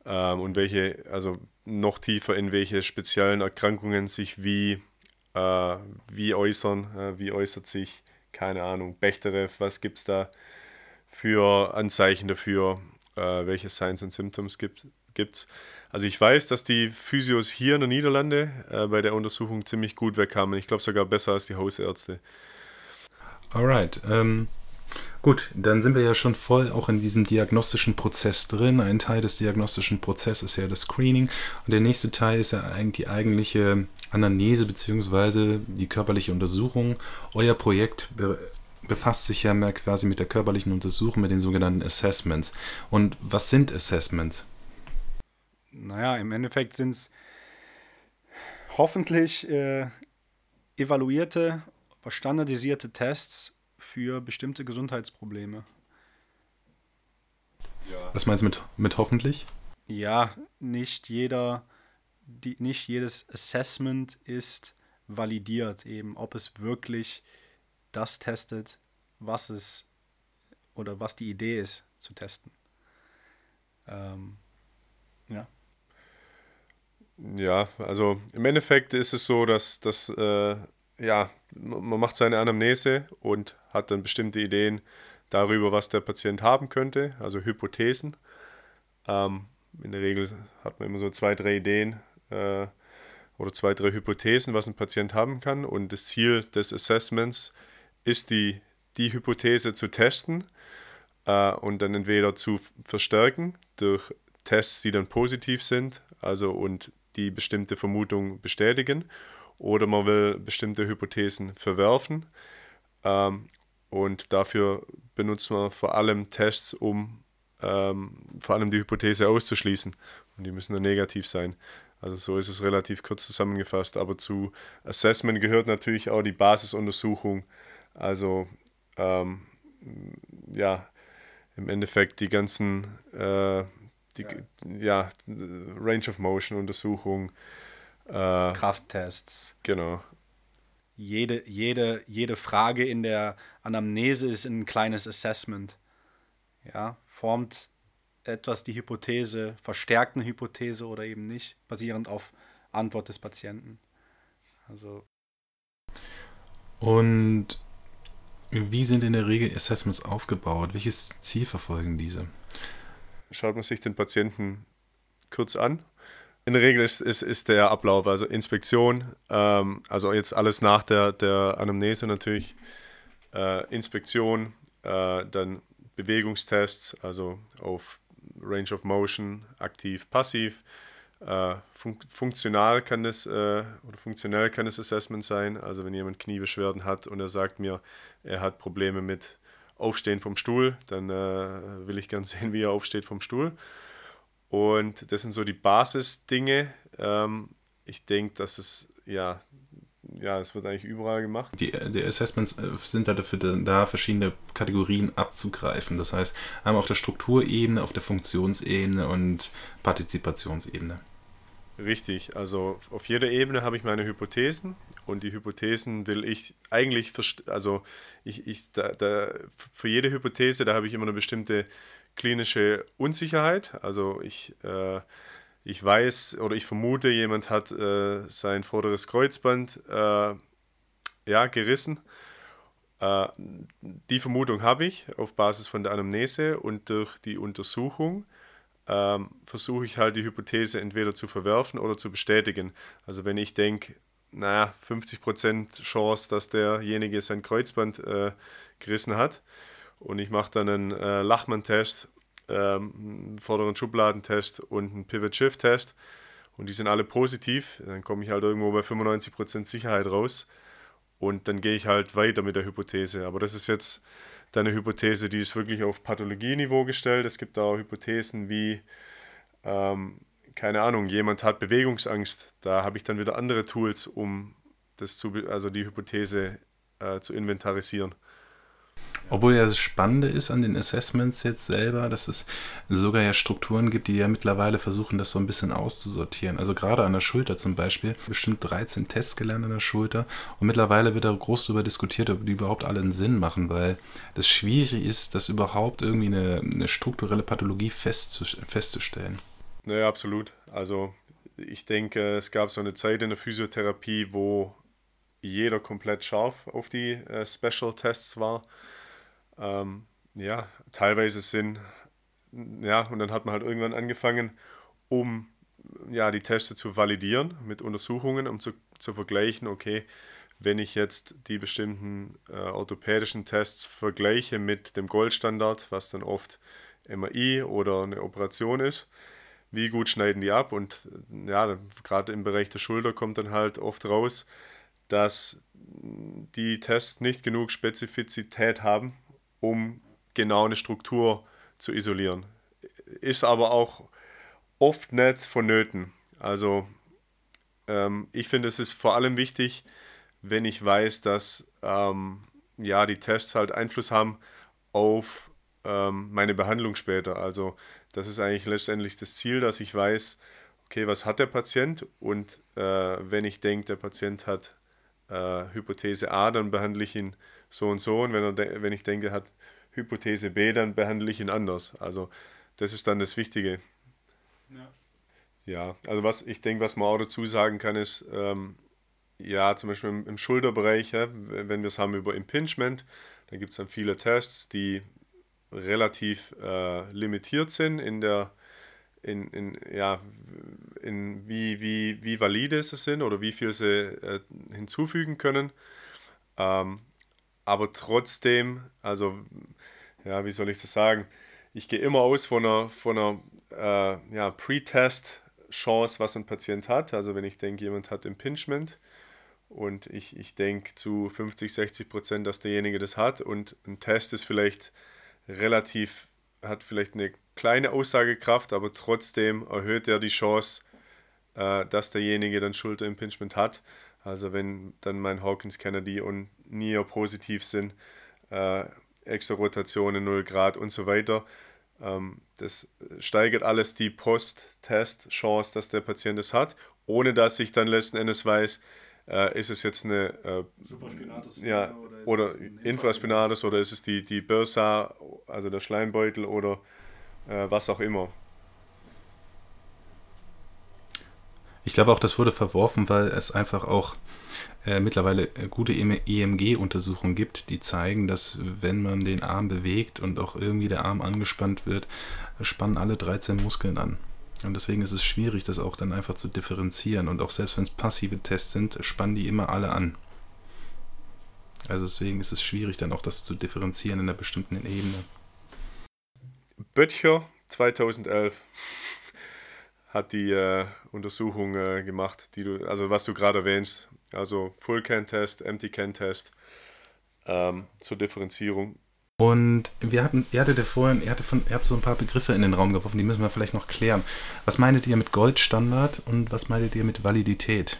ähm, und welche, also noch tiefer in welche speziellen Erkrankungen sich wie äh, wie äußern, äh, wie äußert sich, keine Ahnung, Bechterew, was gibt es da für Anzeichen dafür, äh, welche Signs and Symptoms gibt es. Also ich weiß, dass die Physios hier in den Niederlande äh, bei der Untersuchung ziemlich gut wegkamen. Ich glaube sogar besser als die Hausärzte. Alright. Ähm, Gut, dann sind wir ja schon voll auch in diesem diagnostischen Prozess drin. Ein Teil des diagnostischen Prozesses ist ja das Screening und der nächste Teil ist ja eigentlich die eigentliche Anamnese bzw. die körperliche Untersuchung. Euer Projekt befasst sich ja mehr quasi mit der körperlichen Untersuchung, mit den sogenannten Assessments. Und was sind Assessments? Naja, im Endeffekt sind es hoffentlich äh, evaluierte, standardisierte Tests für bestimmte Gesundheitsprobleme. Ja. Was meinst du mit, mit hoffentlich? Ja, nicht jeder, die, nicht jedes Assessment ist validiert, eben ob es wirklich das testet, was es oder was die Idee ist zu testen. Ähm, ja. Ja, also im Endeffekt ist es so, dass, dass äh, ja, man macht seine Anamnese und hat dann bestimmte Ideen darüber, was der Patient haben könnte, also Hypothesen. Ähm, in der Regel hat man immer so zwei, drei Ideen äh, oder zwei, drei Hypothesen, was ein Patient haben kann. Und das Ziel des Assessments ist die, die Hypothese zu testen äh, und dann entweder zu verstärken durch Tests, die dann positiv sind, also und die bestimmte Vermutung bestätigen, oder man will bestimmte Hypothesen verwerfen. Ähm, und dafür benutzt man vor allem Tests, um ähm, vor allem die Hypothese auszuschließen. Und die müssen dann negativ sein. Also so ist es relativ kurz zusammengefasst. Aber zu Assessment gehört natürlich auch die Basisuntersuchung. Also ähm, ja, im Endeffekt die ganzen äh, die, ja. ja. Range of Motion Untersuchung. Äh, Krafttests. Genau. Jede, jede, jede Frage in der Anamnese ist ein kleines Assessment. Ja, formt etwas die Hypothese, verstärkt eine Hypothese oder eben nicht, basierend auf Antwort des Patienten. Also. Und wie sind in der Regel Assessments aufgebaut? Welches Ziel verfolgen diese? Schaut man sich den Patienten kurz an. In der Regel ist, ist, ist der Ablauf, also Inspektion, ähm, also jetzt alles nach der, der Anamnese natürlich, äh, Inspektion, äh, dann Bewegungstests, also auf Range of Motion, aktiv, passiv. Äh, fun funktional kann es äh, oder funktionell kann es Assessment sein. Also wenn jemand Kniebeschwerden hat und er sagt mir, er hat Probleme mit Aufstehen vom Stuhl, dann äh, will ich gern *laughs* sehen, wie er aufsteht vom Stuhl. Und das sind so die Basisdinge. Ähm, ich denke, dass es ja ja, es wird eigentlich überall gemacht. Die, die Assessments äh, sind da dafür da, verschiedene Kategorien abzugreifen. Das heißt, einmal auf der Strukturebene, auf der Funktionsebene und Partizipationsebene. Richtig, also auf jeder Ebene habe ich meine Hypothesen und die Hypothesen will ich eigentlich, also ich, ich da, da, für jede Hypothese, da habe ich immer eine bestimmte klinische Unsicherheit. Also ich äh, ich weiß oder ich vermute, jemand hat äh, sein vorderes Kreuzband äh, ja, gerissen. Äh, die Vermutung habe ich auf Basis von der Anamnese und durch die Untersuchung ähm, versuche ich halt die Hypothese entweder zu verwerfen oder zu bestätigen. Also wenn ich denke, naja, 50% Chance, dass derjenige sein Kreuzband äh, gerissen hat und ich mache dann einen äh, Lachmann-Test ähm, vorderen Schubladentest und einen Pivot-Shift-Test und die sind alle positiv, dann komme ich halt irgendwo bei 95% Sicherheit raus und dann gehe ich halt weiter mit der Hypothese. Aber das ist jetzt eine Hypothese, die ist wirklich auf Pathologieniveau gestellt. Es gibt auch Hypothesen wie, ähm, keine Ahnung, jemand hat Bewegungsangst. Da habe ich dann wieder andere Tools, um das zu, also die Hypothese äh, zu inventarisieren. Obwohl ja das Spannende ist an den Assessments jetzt selber, dass es sogar ja Strukturen gibt, die ja mittlerweile versuchen, das so ein bisschen auszusortieren. Also gerade an der Schulter zum Beispiel, bestimmt 13 Tests gelernt an der Schulter und mittlerweile wird da groß darüber diskutiert, ob die überhaupt alle einen Sinn machen, weil das schwierig ist, das überhaupt irgendwie eine, eine strukturelle Pathologie festzustellen. Naja, absolut. Also ich denke, es gab so eine Zeit in der Physiotherapie, wo jeder komplett scharf auf die äh, Special Tests war ähm, ja, teilweise sind, ja, und dann hat man halt irgendwann angefangen, um ja, die Teste zu validieren mit Untersuchungen, um zu, zu vergleichen, okay, wenn ich jetzt die bestimmten äh, orthopädischen Tests vergleiche mit dem Goldstandard, was dann oft MRI oder eine Operation ist, wie gut schneiden die ab? Und ja, gerade im Bereich der Schulter kommt dann halt oft raus, dass die Tests nicht genug Spezifizität haben, um genau eine Struktur zu isolieren. Ist aber auch oft nicht vonnöten. Also ähm, ich finde, es ist vor allem wichtig, wenn ich weiß, dass ähm, ja, die Tests halt Einfluss haben auf ähm, meine Behandlung später. Also das ist eigentlich letztendlich das Ziel, dass ich weiß, okay, was hat der Patient und äh, wenn ich denke, der Patient hat äh, Hypothese A, dann behandle ich ihn so und so. Und wenn, er, wenn ich denke, er hat Hypothese B, dann behandle ich ihn anders. Also das ist dann das Wichtige. Ja, ja also was ich denke, was man auch dazu sagen kann, ist, ähm, ja, zum Beispiel im, im Schulterbereich, ja, wenn wir es haben über Impingement, dann gibt es dann viele Tests, die relativ äh, limitiert sind in der in, in, ja, in wie, wie, wie valide sie sind oder wie viel sie äh, hinzufügen können. Ähm, aber trotzdem, also, ja, wie soll ich das sagen? Ich gehe immer aus von einer, von einer äh, ja, Pre-Test-Chance, was ein Patient hat. Also, wenn ich denke, jemand hat Impingement und ich, ich denke zu 50, 60 Prozent, dass derjenige das hat und ein Test ist vielleicht relativ, hat vielleicht eine kleine Aussagekraft, aber trotzdem erhöht er die Chance, äh, dass derjenige dann Schulterimpingement hat. Also wenn dann mein Hawkins Kennedy und NIA positiv sind, äh, Extra-Rotationen 0 Grad und so weiter, ähm, das steigert alles die Post-Test-Chance, dass der Patient es hat, ohne dass ich dann letzten Endes weiß, äh, ist es jetzt eine äh, Supraspinatus ja, oder, oder Infraspinatus oder ist es die, die Bursa, also der Schleimbeutel oder äh, was auch immer. Ich glaube auch, das wurde verworfen, weil es einfach auch äh, mittlerweile gute EMG-Untersuchungen gibt, die zeigen, dass wenn man den Arm bewegt und auch irgendwie der Arm angespannt wird, spannen alle 13 Muskeln an. Und deswegen ist es schwierig, das auch dann einfach zu differenzieren. Und auch selbst wenn es passive Tests sind, spannen die immer alle an. Also deswegen ist es schwierig, dann auch das zu differenzieren in einer bestimmten Ebene. Böttcher 2011 hat die äh, Untersuchung äh, gemacht, die du, also was du gerade erwähnst, also Full-Can-Test, Empty-Can-Test ähm, zur Differenzierung. Und wir hatten, ihr hattet vorhin, ihr, hatte von, ihr habt so ein paar Begriffe in den Raum geworfen, die müssen wir vielleicht noch klären. Was meintet ihr mit Goldstandard und was meintet ihr mit Validität?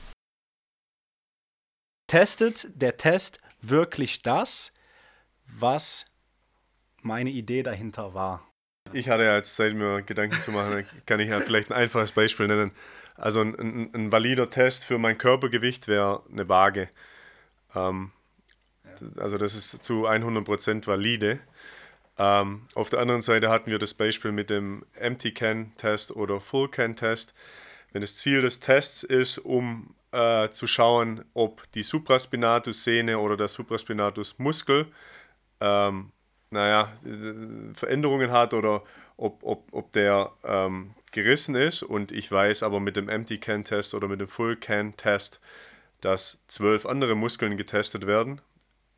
Testet der Test wirklich das, was meine Idee dahinter war? Ich hatte ja jetzt Zeit, mir Gedanken zu machen, kann ich ja vielleicht ein einfaches Beispiel nennen. Also ein, ein, ein valider Test für mein Körpergewicht wäre eine Waage. Ähm, also das ist zu 100% valide. Ähm, auf der anderen Seite hatten wir das Beispiel mit dem Empty Can Test oder Full Can Test. Wenn das Ziel des Tests ist, um äh, zu schauen, ob die Supraspinatus-Sehne oder der Supraspinatus-Muskel ähm, naja, Veränderungen hat oder ob, ob, ob der ähm, gerissen ist. Und ich weiß aber mit dem Empty Can Test oder mit dem Full Can Test, dass zwölf andere Muskeln getestet werden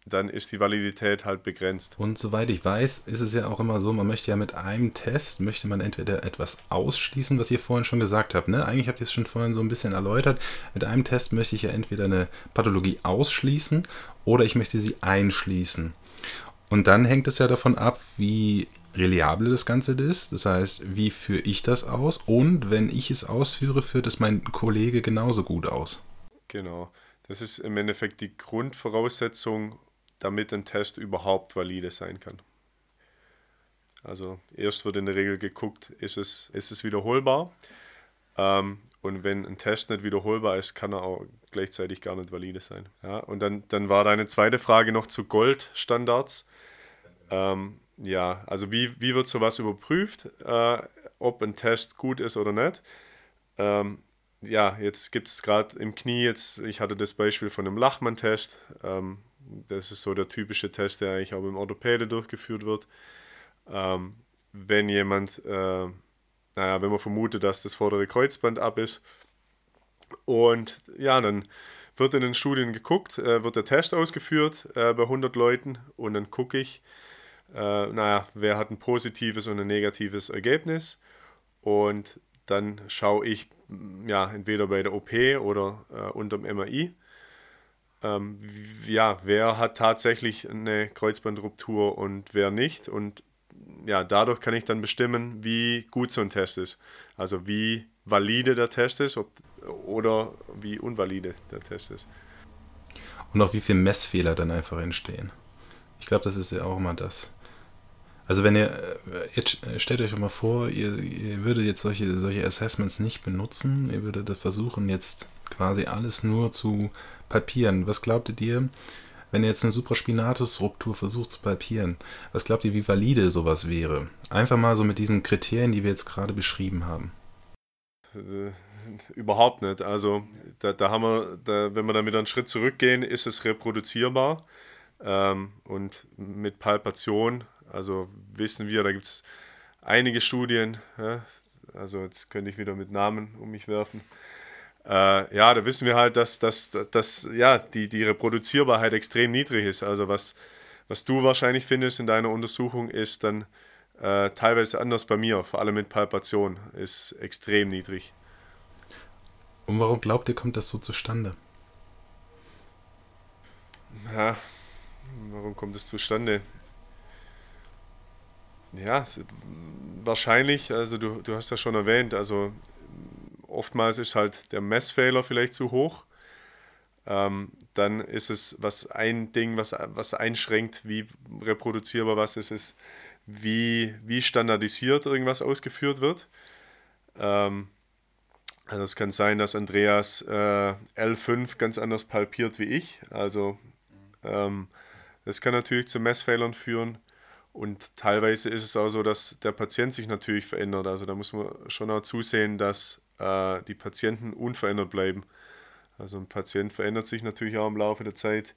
dann ist die Validität halt begrenzt. Und soweit ich weiß, ist es ja auch immer so, man möchte ja mit einem Test, möchte man entweder etwas ausschließen, was ihr vorhin schon gesagt habt. Ne? Eigentlich habt ihr es schon vorhin so ein bisschen erläutert. Mit einem Test möchte ich ja entweder eine Pathologie ausschließen oder ich möchte sie einschließen. Und dann hängt es ja davon ab, wie reliabel das Ganze ist. Das heißt, wie führe ich das aus? Und wenn ich es ausführe, führt es mein Kollege genauso gut aus. Genau. Das ist im Endeffekt die Grundvoraussetzung, damit ein Test überhaupt valide sein kann. Also erst wird in der Regel geguckt, ist es, ist es wiederholbar. Ähm, und wenn ein Test nicht wiederholbar ist, kann er auch gleichzeitig gar nicht valide sein. Ja, und dann, dann war deine zweite Frage noch zu Goldstandards. Ähm, ja, also wie, wie wird sowas überprüft, äh, ob ein Test gut ist oder nicht? Ähm, ja, jetzt gibt es gerade im Knie, jetzt, ich hatte das Beispiel von einem Lachmann-Test. Ähm, das ist so der typische Test, der eigentlich auch im Orthopäde durchgeführt wird. Ähm, wenn jemand, äh, naja, wenn man vermutet, dass das vordere Kreuzband ab ist. Und ja, dann wird in den Studien geguckt, äh, wird der Test ausgeführt äh, bei 100 Leuten und dann gucke ich, äh, naja, wer hat ein positives und ein negatives Ergebnis. Und dann schaue ich, ja, entweder bei der OP oder äh, unterm MRI ähm, ja, wer hat tatsächlich eine Kreuzbandruptur und wer nicht. Und ja, dadurch kann ich dann bestimmen, wie gut so ein Test ist. Also wie valide der Test ist ob, oder wie unvalide der Test ist. Und auch wie viele Messfehler dann einfach entstehen. Ich glaube, das ist ja auch immer das. Also wenn ihr, äh, jetzt stellt euch mal vor, ihr, ihr würdet jetzt solche, solche Assessments nicht benutzen, ihr würdet versuchen jetzt quasi alles nur zu palpieren. Was glaubtet ihr, wenn ihr jetzt eine Supraspinatus-Ruptur versucht zu palpieren, was glaubt ihr, wie valide sowas wäre? Einfach mal so mit diesen Kriterien, die wir jetzt gerade beschrieben haben. Äh, *laughs* überhaupt nicht. Also da, da haben wir, da, wenn wir dann wieder einen Schritt zurückgehen, ist es reproduzierbar. Ähm, und mit Palpation, also wissen wir, da gibt es einige Studien, ja, also jetzt könnte ich wieder mit Namen um mich werfen. Äh, ja, da wissen wir halt, dass, dass, dass ja, die, die Reproduzierbarkeit extrem niedrig ist. Also was, was du wahrscheinlich findest in deiner Untersuchung, ist dann äh, teilweise anders bei mir, vor allem mit Palpation, ist extrem niedrig. Und warum glaubt ihr, kommt das so zustande? Ja, warum kommt es zustande? Ja, wahrscheinlich, also du, du hast ja schon erwähnt, also oftmals ist halt der Messfehler vielleicht zu hoch. Ähm, dann ist es was ein Ding, was, was einschränkt, wie reproduzierbar was ist, ist, wie, wie standardisiert irgendwas ausgeführt wird. Ähm, also es kann sein, dass Andreas äh, L5 ganz anders palpiert wie ich. Also ähm, das kann natürlich zu Messfehlern führen. Und teilweise ist es auch so, dass der Patient sich natürlich verändert. Also da muss man schon auch zusehen, dass äh, die Patienten unverändert bleiben. Also ein Patient verändert sich natürlich auch im Laufe der Zeit.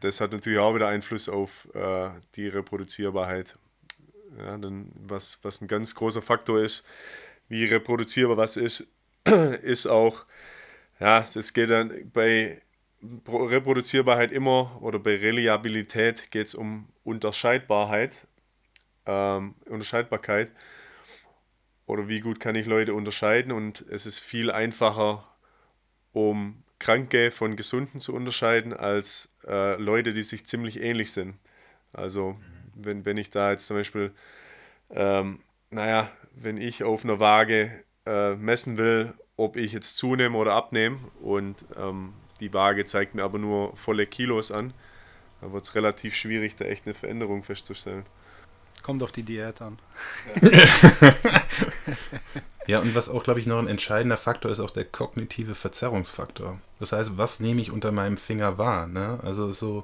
Das hat natürlich auch wieder Einfluss auf äh, die Reproduzierbarkeit. Ja, dann was, was ein ganz großer Faktor ist, wie reproduzierbar was ist, *clears throat* ist auch, ja, das geht dann bei Reproduzierbarkeit immer oder bei Reliabilität geht es um Unterscheidbarkeit, ähm, Unterscheidbarkeit oder wie gut kann ich Leute unterscheiden und es ist viel einfacher, um Kranke von Gesunden zu unterscheiden, als äh, Leute, die sich ziemlich ähnlich sind. Also wenn, wenn ich da jetzt zum Beispiel, ähm, naja, wenn ich auf einer Waage äh, messen will, ob ich jetzt zunehme oder abnehme und ähm, die Waage zeigt mir aber nur volle Kilos an, dann wird es relativ schwierig, da echt eine Veränderung festzustellen. Kommt auf die Diät an. *laughs* ja, und was auch, glaube ich, noch ein entscheidender Faktor ist, auch der kognitive Verzerrungsfaktor. Das heißt, was nehme ich unter meinem Finger wahr? Ne? Also so,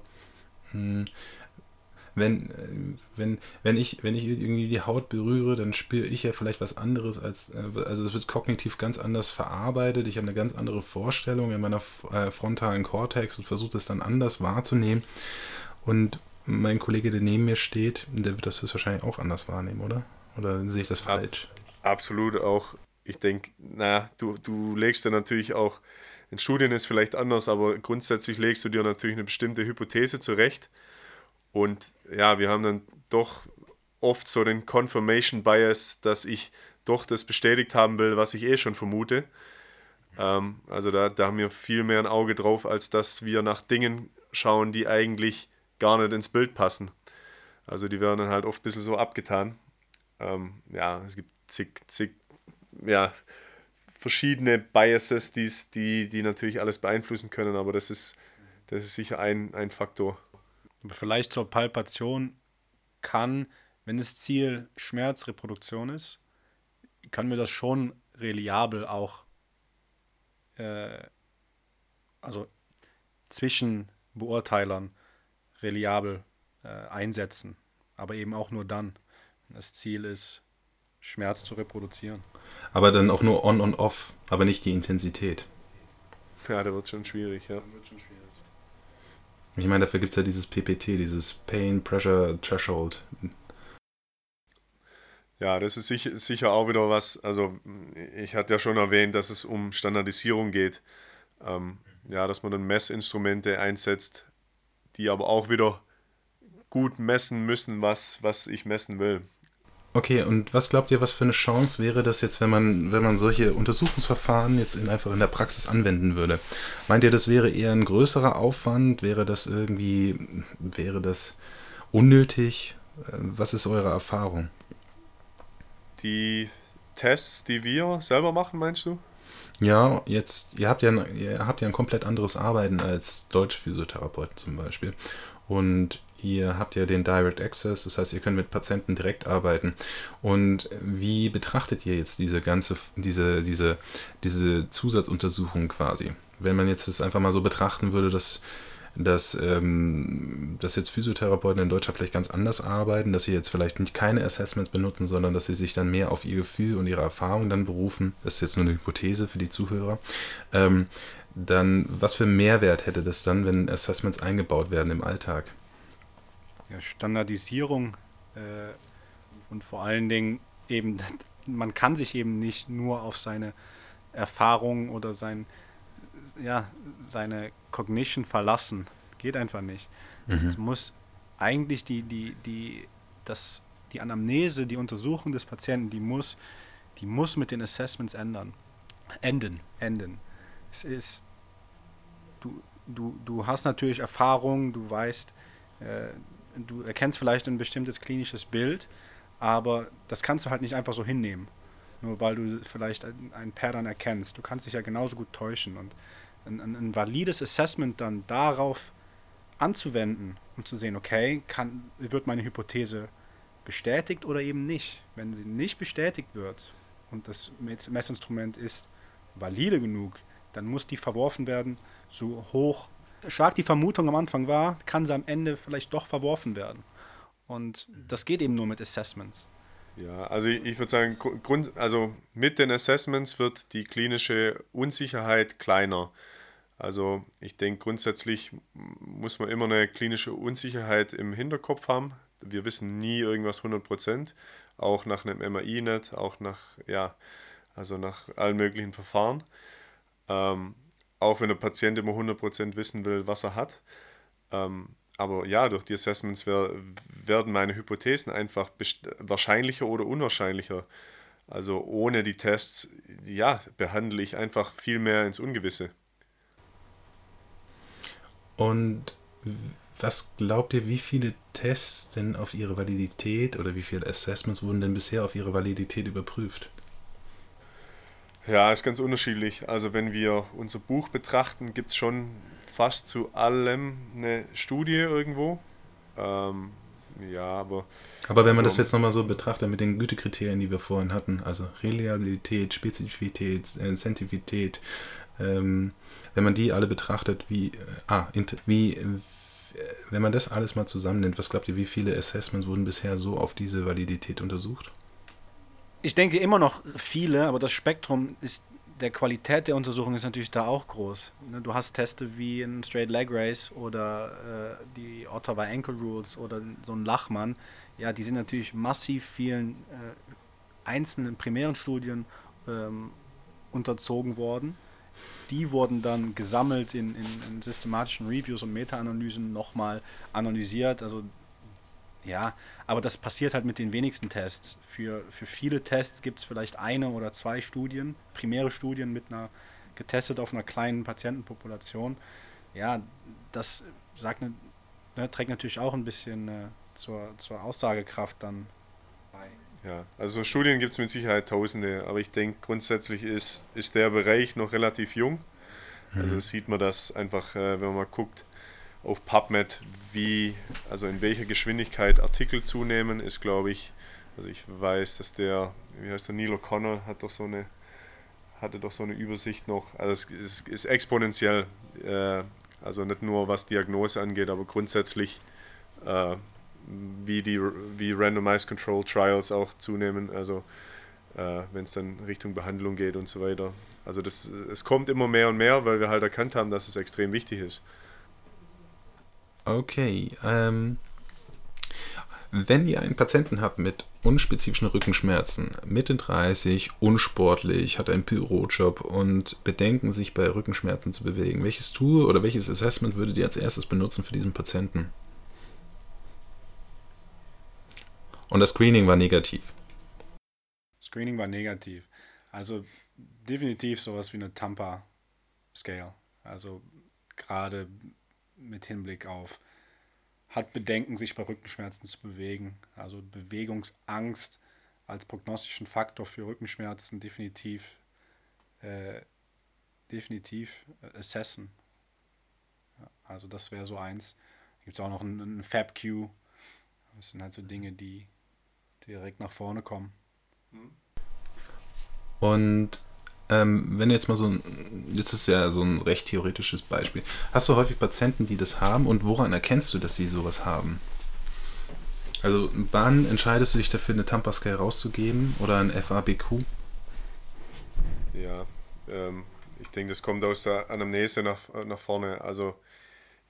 hm, wenn, äh, wenn, wenn, ich, wenn ich irgendwie die Haut berühre, dann spüre ich ja vielleicht was anderes als, äh, also es wird kognitiv ganz anders verarbeitet. Ich habe eine ganz andere Vorstellung in meiner äh, frontalen Kortex und versuche das dann anders wahrzunehmen. Und mein Kollege, der neben mir steht, der wird das höchstwahrscheinlich auch anders wahrnehmen, oder? Oder sehe ich das falsch? Absolut auch. Ich denke, naja, du, du legst dir natürlich auch, in Studien ist vielleicht anders, aber grundsätzlich legst du dir natürlich eine bestimmte Hypothese zurecht und ja, wir haben dann doch oft so den Confirmation Bias, dass ich doch das bestätigt haben will, was ich eh schon vermute. Ähm, also da, da haben wir viel mehr ein Auge drauf, als dass wir nach Dingen schauen, die eigentlich gar nicht ins Bild passen. Also die werden dann halt oft ein bisschen so abgetan. Ähm, ja, es gibt zig, zig, ja, verschiedene Biases, die's, die, die natürlich alles beeinflussen können, aber das ist, das ist sicher ein, ein Faktor. Vielleicht zur Palpation kann, wenn das Ziel Schmerzreproduktion ist, kann mir das schon reliabel auch, äh, also zwischen Beurteilern reliabel äh, einsetzen. Aber eben auch nur dann, wenn das Ziel ist, Schmerz zu reproduzieren. Aber dann auch nur on und off, aber nicht die Intensität. Ja, da wird schon schwierig, ja. Wird schon schwierig. Ich meine, dafür gibt es ja dieses PPT, dieses Pain Pressure Threshold. Ja, das ist sicher, sicher auch wieder was. Also, ich hatte ja schon erwähnt, dass es um Standardisierung geht. Ähm, ja, dass man dann Messinstrumente einsetzt, die aber auch wieder gut messen müssen, was, was ich messen will. Okay, und was glaubt ihr, was für eine Chance wäre das jetzt, wenn man, wenn man solche Untersuchungsverfahren jetzt in, einfach in der Praxis anwenden würde? Meint ihr, das wäre eher ein größerer Aufwand? Wäre das irgendwie, wäre das unnötig? Äh, was ist eure Erfahrung? Die Tests, die wir selber machen, meinst du? Ja, jetzt, ihr habt ja, ihr habt ja ein komplett anderes Arbeiten als deutsche Physiotherapeuten zum Beispiel. Und Ihr habt ja den Direct Access, das heißt, ihr könnt mit Patienten direkt arbeiten. Und wie betrachtet ihr jetzt diese ganze, diese, diese, diese Zusatzuntersuchung quasi? wenn man jetzt das einfach mal so betrachten würde, dass dass, ähm, dass jetzt Physiotherapeuten in Deutschland vielleicht ganz anders arbeiten, dass sie jetzt vielleicht nicht keine Assessments benutzen, sondern dass sie sich dann mehr auf ihr Gefühl und ihre Erfahrung dann berufen. Das ist jetzt nur eine Hypothese für die Zuhörer. Ähm, dann, was für Mehrwert hätte das dann, wenn Assessments eingebaut werden im Alltag? Ja, Standardisierung äh, und vor allen Dingen eben, *laughs* man kann sich eben nicht nur auf seine Erfahrung oder sein, ja, seine Cognition verlassen. Geht einfach nicht. Mhm. Es muss eigentlich die, die, die, das, die Anamnese, die Untersuchung des Patienten, die muss, die muss mit den Assessments ändern. Enden, enden. Es ist, du, du, du hast natürlich Erfahrung, du weißt, äh, du erkennst vielleicht ein bestimmtes klinisches Bild, aber das kannst du halt nicht einfach so hinnehmen, nur weil du vielleicht ein, Pattern erkennst. Du kannst dich ja genauso gut täuschen und ein, ein, ein valides Assessment dann darauf anzuwenden, um zu sehen, okay, kann, wird meine Hypothese bestätigt oder eben nicht. Wenn sie nicht bestätigt wird und das Messinstrument ist valide genug, dann muss die verworfen werden, so hoch stark die Vermutung am Anfang war, kann sie am Ende vielleicht doch verworfen werden. Und das geht eben nur mit Assessments. Ja, also ich würde sagen, Grund, also mit den Assessments wird die klinische Unsicherheit kleiner. Also ich denke, grundsätzlich muss man immer eine klinische Unsicherheit im Hinterkopf haben. Wir wissen nie irgendwas 100%, auch nach einem MRI nicht, auch nach, ja, also nach allen möglichen Verfahren. Ähm, auch wenn der Patient immer 100% wissen will, was er hat. Ähm, aber ja, durch die Assessments wer, werden meine Hypothesen einfach wahrscheinlicher oder unwahrscheinlicher. Also ohne die Tests, ja, behandle ich einfach viel mehr ins Ungewisse. Und was glaubt ihr, wie viele Tests denn auf ihre Validität oder wie viele Assessments wurden denn bisher auf ihre Validität überprüft? Ja, ist ganz unterschiedlich. Also wenn wir unser Buch betrachten, gibt es schon fast zu allem eine Studie irgendwo. Ähm, ja, aber. Aber wenn man also, das jetzt nochmal so betrachtet mit den Gütekriterien, die wir vorhin hatten, also Reliabilität, Spezifität, Sensitivität, ähm, wenn man die alle betrachtet, wie, äh, ah, wie, wenn man das alles mal zusammennimmt, was glaubt ihr, wie viele Assessments wurden bisher so auf diese Validität untersucht? Ich denke immer noch viele, aber das Spektrum ist der Qualität der Untersuchung ist natürlich da auch groß. Ne, du hast Teste wie ein Straight Leg Race oder äh, die Ottawa Ankle Rules oder so ein Lachmann. Ja, die sind natürlich massiv vielen äh, einzelnen primären Studien ähm, unterzogen worden die wurden dann gesammelt in, in, in systematischen Reviews und Meta-Analysen nochmal analysiert. Also ja, aber das passiert halt mit den wenigsten Tests. Für, für viele Tests gibt es vielleicht eine oder zwei Studien, primäre Studien mit einer getestet auf einer kleinen Patientenpopulation. Ja, das sagt, ne, ne, trägt natürlich auch ein bisschen äh, zur, zur Aussagekraft dann ja, also Studien gibt es mit Sicherheit tausende, aber ich denke grundsätzlich ist, ist der Bereich noch relativ jung. Also mhm. sieht man das einfach, äh, wenn man mal guckt auf PubMed, wie, also in welcher Geschwindigkeit Artikel zunehmen, ist glaube ich, also ich weiß, dass der, wie heißt der, Neil O'Connor hat doch so eine, hatte doch so eine Übersicht noch, also es ist, ist exponentiell, äh, also nicht nur was Diagnose angeht, aber grundsätzlich äh, wie die wie Randomized Control Trials auch zunehmen, also äh, wenn es dann Richtung Behandlung geht und so weiter. Also das, es kommt immer mehr und mehr, weil wir halt erkannt haben, dass es extrem wichtig ist. Okay, ähm, wenn ihr einen Patienten habt mit unspezifischen Rückenschmerzen, Mitte 30, unsportlich, hat einen Bürojob und bedenken, sich bei Rückenschmerzen zu bewegen, welches Tool oder welches Assessment würdet ihr als erstes benutzen für diesen Patienten? Und das Screening war negativ. Screening war negativ. Also definitiv sowas wie eine Tampa-Scale. Also gerade mit Hinblick auf, hat Bedenken, sich bei Rückenschmerzen zu bewegen. Also Bewegungsangst als prognostischen Faktor für Rückenschmerzen definitiv, äh, definitiv assessen. Ja, also das wäre so eins. Gibt es auch noch einen, einen FabQ. Das sind halt so Dinge, die direkt nach vorne kommen. Und ähm, wenn du jetzt mal so ein, jetzt ist ja so ein recht theoretisches Beispiel. Hast du häufig Patienten, die das haben und woran erkennst du, dass sie sowas haben? Also wann entscheidest du dich dafür, eine Tampa-Scale rauszugeben oder ein FABQ? Ja, ähm, ich denke, das kommt aus der Anamnese nach, nach vorne. Also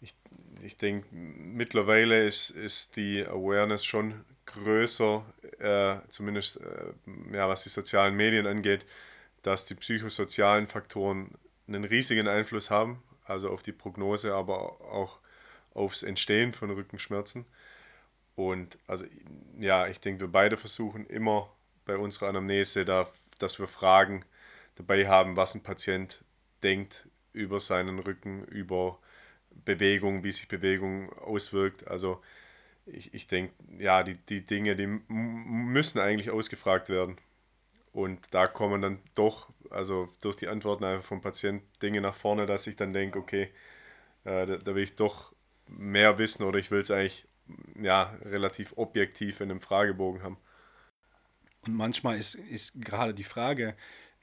ich, ich denke, mittlerweile ist, ist die Awareness schon größer, äh, zumindest äh, ja, was die sozialen Medien angeht, dass die psychosozialen Faktoren einen riesigen Einfluss haben, also auf die Prognose, aber auch aufs Entstehen von Rückenschmerzen. Und also ja, ich denke, wir beide versuchen immer bei unserer Anamnese, da, dass wir Fragen dabei haben, was ein Patient denkt über seinen Rücken, über Bewegung, wie sich Bewegung auswirkt. Also ich, ich denke, ja, die, die Dinge, die müssen eigentlich ausgefragt werden. Und da kommen dann doch, also durch die Antworten einfach vom Patient Dinge nach vorne, dass ich dann denke, okay, äh, da, da will ich doch mehr wissen oder ich will es eigentlich ja, relativ objektiv in einem Fragebogen haben. Und manchmal ist, ist gerade die Frage,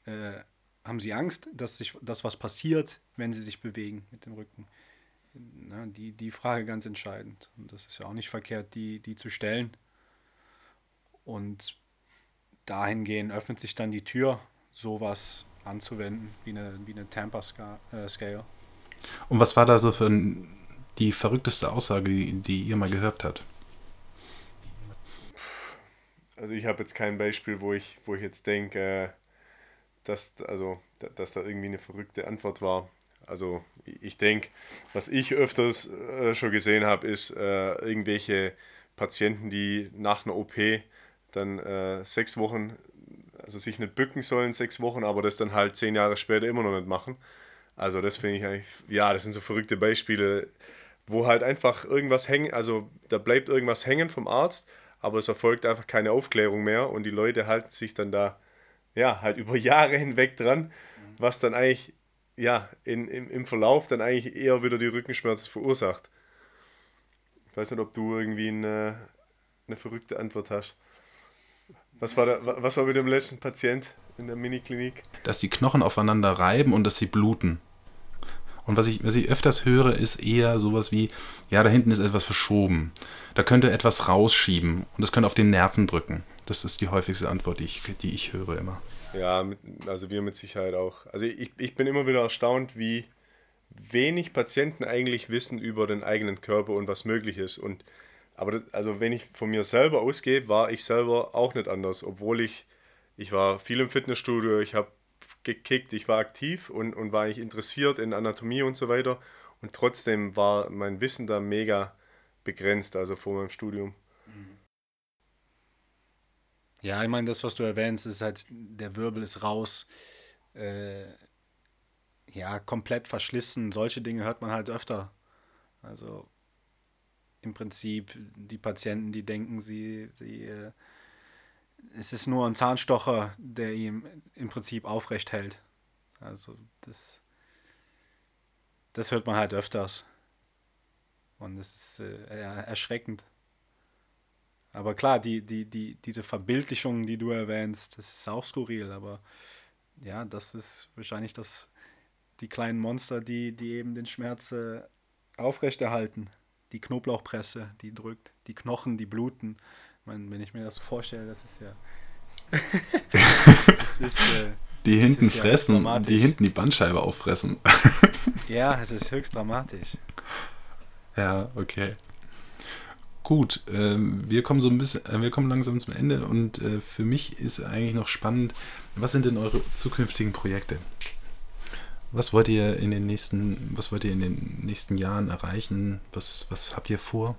äh, haben Sie Angst, dass, sich, dass was passiert, wenn Sie sich bewegen mit dem Rücken? Na, die, die Frage ganz entscheidend. Und das ist ja auch nicht verkehrt, die, die zu stellen. Und dahingehend öffnet sich dann die Tür, sowas anzuwenden, wie eine, wie eine Tampa-Scale. Und was war da so für ein, die verrückteste Aussage, die, die ihr mal gehört habt? Also ich habe jetzt kein Beispiel, wo ich, wo ich jetzt denke, äh, dass, also, dass da irgendwie eine verrückte Antwort war. Also ich denke, was ich öfters äh, schon gesehen habe, ist äh, irgendwelche Patienten, die nach einer OP dann äh, sechs Wochen, also sich nicht bücken sollen, sechs Wochen, aber das dann halt zehn Jahre später immer noch nicht machen. Also das finde ich eigentlich, ja, das sind so verrückte Beispiele, wo halt einfach irgendwas hängt, also da bleibt irgendwas hängen vom Arzt, aber es erfolgt einfach keine Aufklärung mehr und die Leute halten sich dann da, ja, halt über Jahre hinweg dran, was dann eigentlich, ja, in, im, im Verlauf dann eigentlich eher wieder die Rückenschmerzen verursacht. Ich weiß nicht, ob du irgendwie eine, eine verrückte Antwort hast. Was war, da, was war mit dem letzten Patient in der Miniklinik? Dass die Knochen aufeinander reiben und dass sie bluten. Und was ich, was ich öfters höre, ist eher sowas wie, ja, da hinten ist etwas verschoben. Da könnte etwas rausschieben und das könnte auf den Nerven drücken. Das ist die häufigste Antwort, die ich, die ich höre immer. Ja, also wir mit Sicherheit auch. Also ich, ich bin immer wieder erstaunt, wie wenig Patienten eigentlich wissen über den eigenen Körper und was möglich ist. Und aber das, also wenn ich von mir selber ausgehe, war ich selber auch nicht anders, obwohl ich, ich war viel im Fitnessstudio, ich habe gekickt, ich war aktiv und, und war eigentlich interessiert in Anatomie und so weiter. Und trotzdem war mein Wissen da mega begrenzt, also vor meinem Studium. Ja, ich meine, das, was du erwähnst, ist halt, der Wirbel ist raus. Äh, ja, komplett verschlissen. Solche Dinge hört man halt öfter. Also im Prinzip die Patienten, die denken, sie, sie äh, es ist nur ein Zahnstocher, der ihm im Prinzip aufrecht hält. Also das, das hört man halt öfters. Und das ist äh, erschreckend. Aber klar, die, die, die, diese Verbildlichung, die du erwähnst, das ist auch skurril, aber ja, das ist wahrscheinlich das, die kleinen Monster, die, die eben den Schmerz äh, aufrechterhalten die Knoblauchpresse, die drückt, die Knochen, die bluten. Meine, wenn ich mir das so vorstelle, das ist ja. *laughs* das ist, äh, die hinten ist fressen, ja die hinten die Bandscheibe auffressen. *laughs* ja, es ist höchst dramatisch. Ja, okay. Gut, äh, wir kommen so ein bisschen, äh, wir kommen langsam zum Ende und äh, für mich ist eigentlich noch spannend, was sind denn eure zukünftigen Projekte? Was wollt ihr in den nächsten, was wollt ihr in den nächsten Jahren erreichen? Was, was habt ihr vor?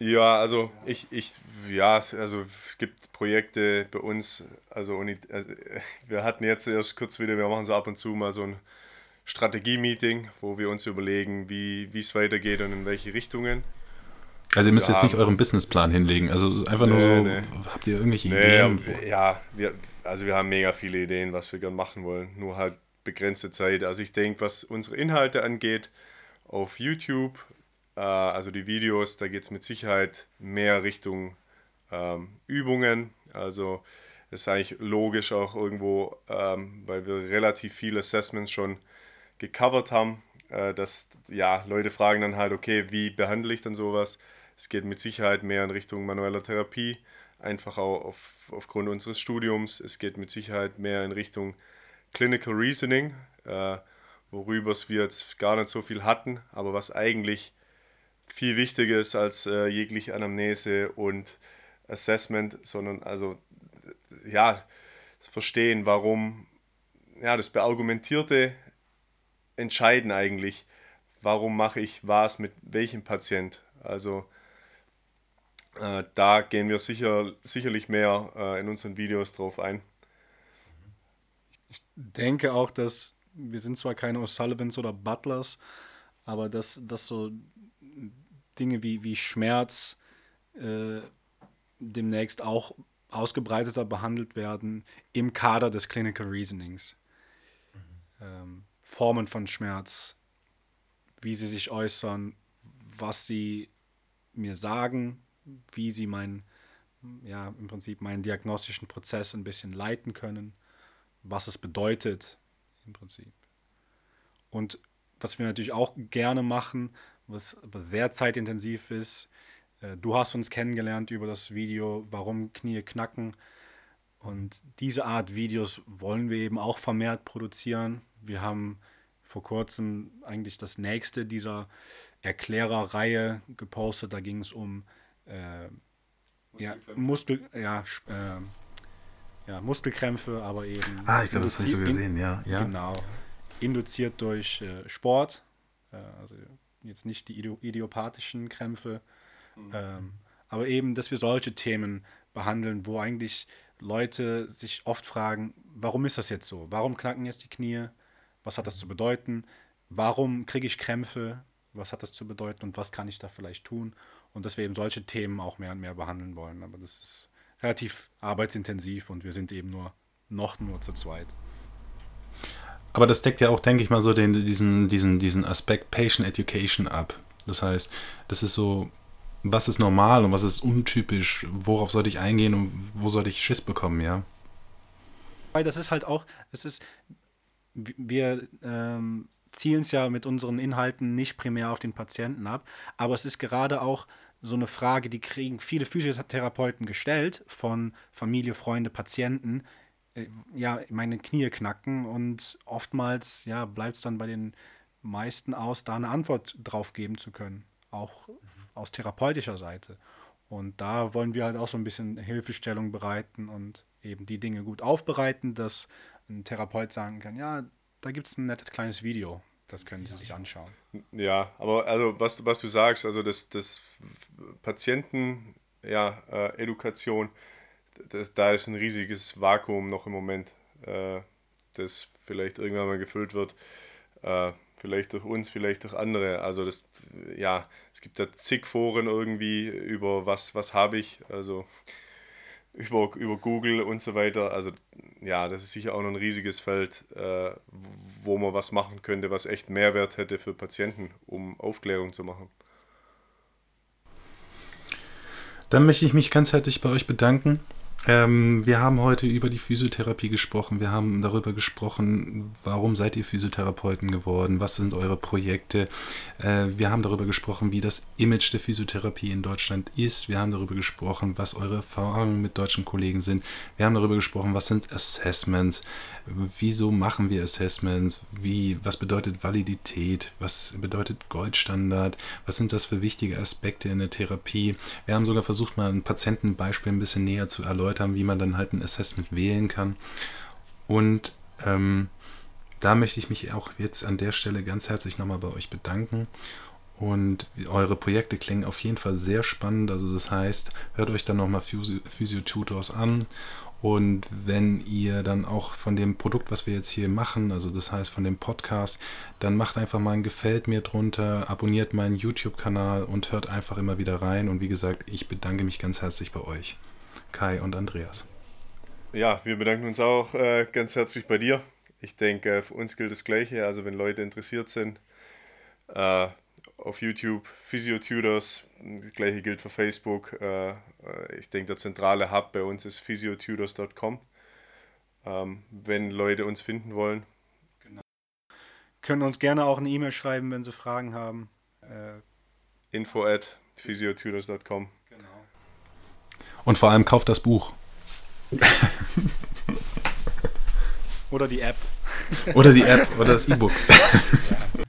Ja, also ich, ich, ja, also es gibt Projekte bei uns, also, also wir hatten jetzt erst kurz wieder, wir machen so ab und zu mal so ein Strategie-Meeting, wo wir uns überlegen, wie es weitergeht und in welche Richtungen. Also ihr müsst jetzt nicht euren Businessplan hinlegen. Also einfach nee, nur so, nee. habt ihr irgendwelche nee, Ideen? Ja, wir, also wir haben mega viele Ideen, was wir gerne machen wollen. Nur halt begrenzte Zeit. Also ich denke, was unsere Inhalte angeht, auf YouTube, äh, also die Videos, da geht es mit Sicherheit mehr Richtung ähm, Übungen. Also ist eigentlich logisch auch irgendwo, ähm, weil wir relativ viele Assessments schon gecovert haben, äh, dass ja Leute fragen dann halt, okay, wie behandle ich dann sowas? Es geht mit Sicherheit mehr in Richtung manueller Therapie, einfach auch auf, aufgrund unseres Studiums. Es geht mit Sicherheit mehr in Richtung Clinical Reasoning, äh, worüber wir jetzt gar nicht so viel hatten, aber was eigentlich viel wichtiger ist als äh, jegliche Anamnese und Assessment, sondern also ja, das Verstehen, warum, ja, das beargumentierte Entscheiden eigentlich, warum mache ich was mit welchem Patient. Also äh, da gehen wir sicher, sicherlich mehr äh, in unseren Videos drauf ein. Ich denke auch, dass wir sind zwar keine O'Sullivans oder Butlers, aber dass, dass so Dinge wie, wie Schmerz äh, demnächst auch ausgebreiteter behandelt werden im Kader des Clinical Reasonings. Mhm. Ähm, Formen von Schmerz, wie sie sich äußern, was sie mir sagen, wie sie mein, ja, im Prinzip meinen diagnostischen Prozess ein bisschen leiten können, was es bedeutet im Prinzip. Und was wir natürlich auch gerne machen, was aber sehr zeitintensiv ist, äh, du hast uns kennengelernt über das Video Warum Knie knacken. Und diese Art Videos wollen wir eben auch vermehrt produzieren. Wir haben vor kurzem eigentlich das nächste dieser Erklärerreihe gepostet. Da ging es um äh, ja, Muskel, ja, äh, ja, Muskelkrämpfe, aber eben. Ah, ich glaube, das habe ich so gesehen, ja. ja. Genau. Induziert durch äh, Sport. Äh, also jetzt nicht die idiopathischen Krämpfe, Mhm. Ähm, aber eben, dass wir solche Themen behandeln, wo eigentlich Leute sich oft fragen, warum ist das jetzt so? Warum knacken jetzt die Knie? Was hat das zu bedeuten? Warum kriege ich Krämpfe? Was hat das zu bedeuten und was kann ich da vielleicht tun? Und dass wir eben solche Themen auch mehr und mehr behandeln wollen. Aber das ist relativ arbeitsintensiv und wir sind eben nur noch nur zu zweit. Aber das deckt ja auch, denke ich mal, so den, diesen, diesen, diesen Aspekt Patient Education ab. Das heißt, das ist so was ist normal und was ist untypisch, worauf sollte ich eingehen und wo sollte ich Schiss bekommen, ja? Weil das ist halt auch, es ist, wir ähm, zielen es ja mit unseren Inhalten nicht primär auf den Patienten ab, aber es ist gerade auch so eine Frage, die kriegen viele Physiotherapeuten gestellt von Familie, Freunde, Patienten. Äh, ja, meine Knie knacken und oftmals ja, bleibt es dann bei den meisten aus, da eine Antwort drauf geben zu können. Auch aus therapeutischer Seite. Und da wollen wir halt auch so ein bisschen Hilfestellung bereiten und eben die Dinge gut aufbereiten, dass ein Therapeut sagen kann, ja, da gibt es ein nettes kleines Video, das können Sie sich anschauen. Ja, aber also was, was du sagst, also das, das Patienten, ja, äh, Education, das, da ist ein riesiges Vakuum noch im Moment, äh, das vielleicht irgendwann mal gefüllt wird. Äh, vielleicht durch uns, vielleicht durch andere. Also das, ja, es gibt da zig Foren irgendwie über was, was habe ich, also über, über Google und so weiter. Also ja, das ist sicher auch noch ein riesiges Feld, äh, wo man was machen könnte, was echt Mehrwert hätte für Patienten, um Aufklärung zu machen. Dann möchte ich mich ganz herzlich bei euch bedanken ähm, wir haben heute über die Physiotherapie gesprochen. Wir haben darüber gesprochen, warum seid ihr Physiotherapeuten geworden? Was sind eure Projekte? Äh, wir haben darüber gesprochen, wie das Image der Physiotherapie in Deutschland ist. Wir haben darüber gesprochen, was eure Erfahrungen mit deutschen Kollegen sind. Wir haben darüber gesprochen, was sind Assessments? Wieso machen wir Assessments? Wie, was bedeutet Validität? Was bedeutet Goldstandard? Was sind das für wichtige Aspekte in der Therapie? Wir haben sogar versucht, mal ein Patientenbeispiel ein bisschen näher zu erläutern wie man dann halt ein Assessment wählen kann. Und ähm, da möchte ich mich auch jetzt an der Stelle ganz herzlich nochmal bei euch bedanken. Und eure Projekte klingen auf jeden Fall sehr spannend. Also das heißt, hört euch dann nochmal Physio-Tutors an. Und wenn ihr dann auch von dem Produkt, was wir jetzt hier machen, also das heißt von dem Podcast, dann macht einfach mal ein Gefällt mir drunter, abonniert meinen YouTube-Kanal und hört einfach immer wieder rein. Und wie gesagt, ich bedanke mich ganz herzlich bei euch. Kai und Andreas. Ja, wir bedanken uns auch äh, ganz herzlich bei dir. Ich denke, für uns gilt das Gleiche. Also wenn Leute interessiert sind, äh, auf YouTube Physiotutors. Das gleiche gilt für Facebook. Äh, ich denke, der zentrale Hub bei uns ist physiotutors.com. Ähm, wenn Leute uns finden wollen. Genau. Können uns gerne auch eine E-Mail schreiben, wenn sie Fragen haben. Äh, Info at physiotutors.com. Genau. Und vor allem kauft das Buch. oder die App. Oder die App oder das E-Book. ja. *laughs*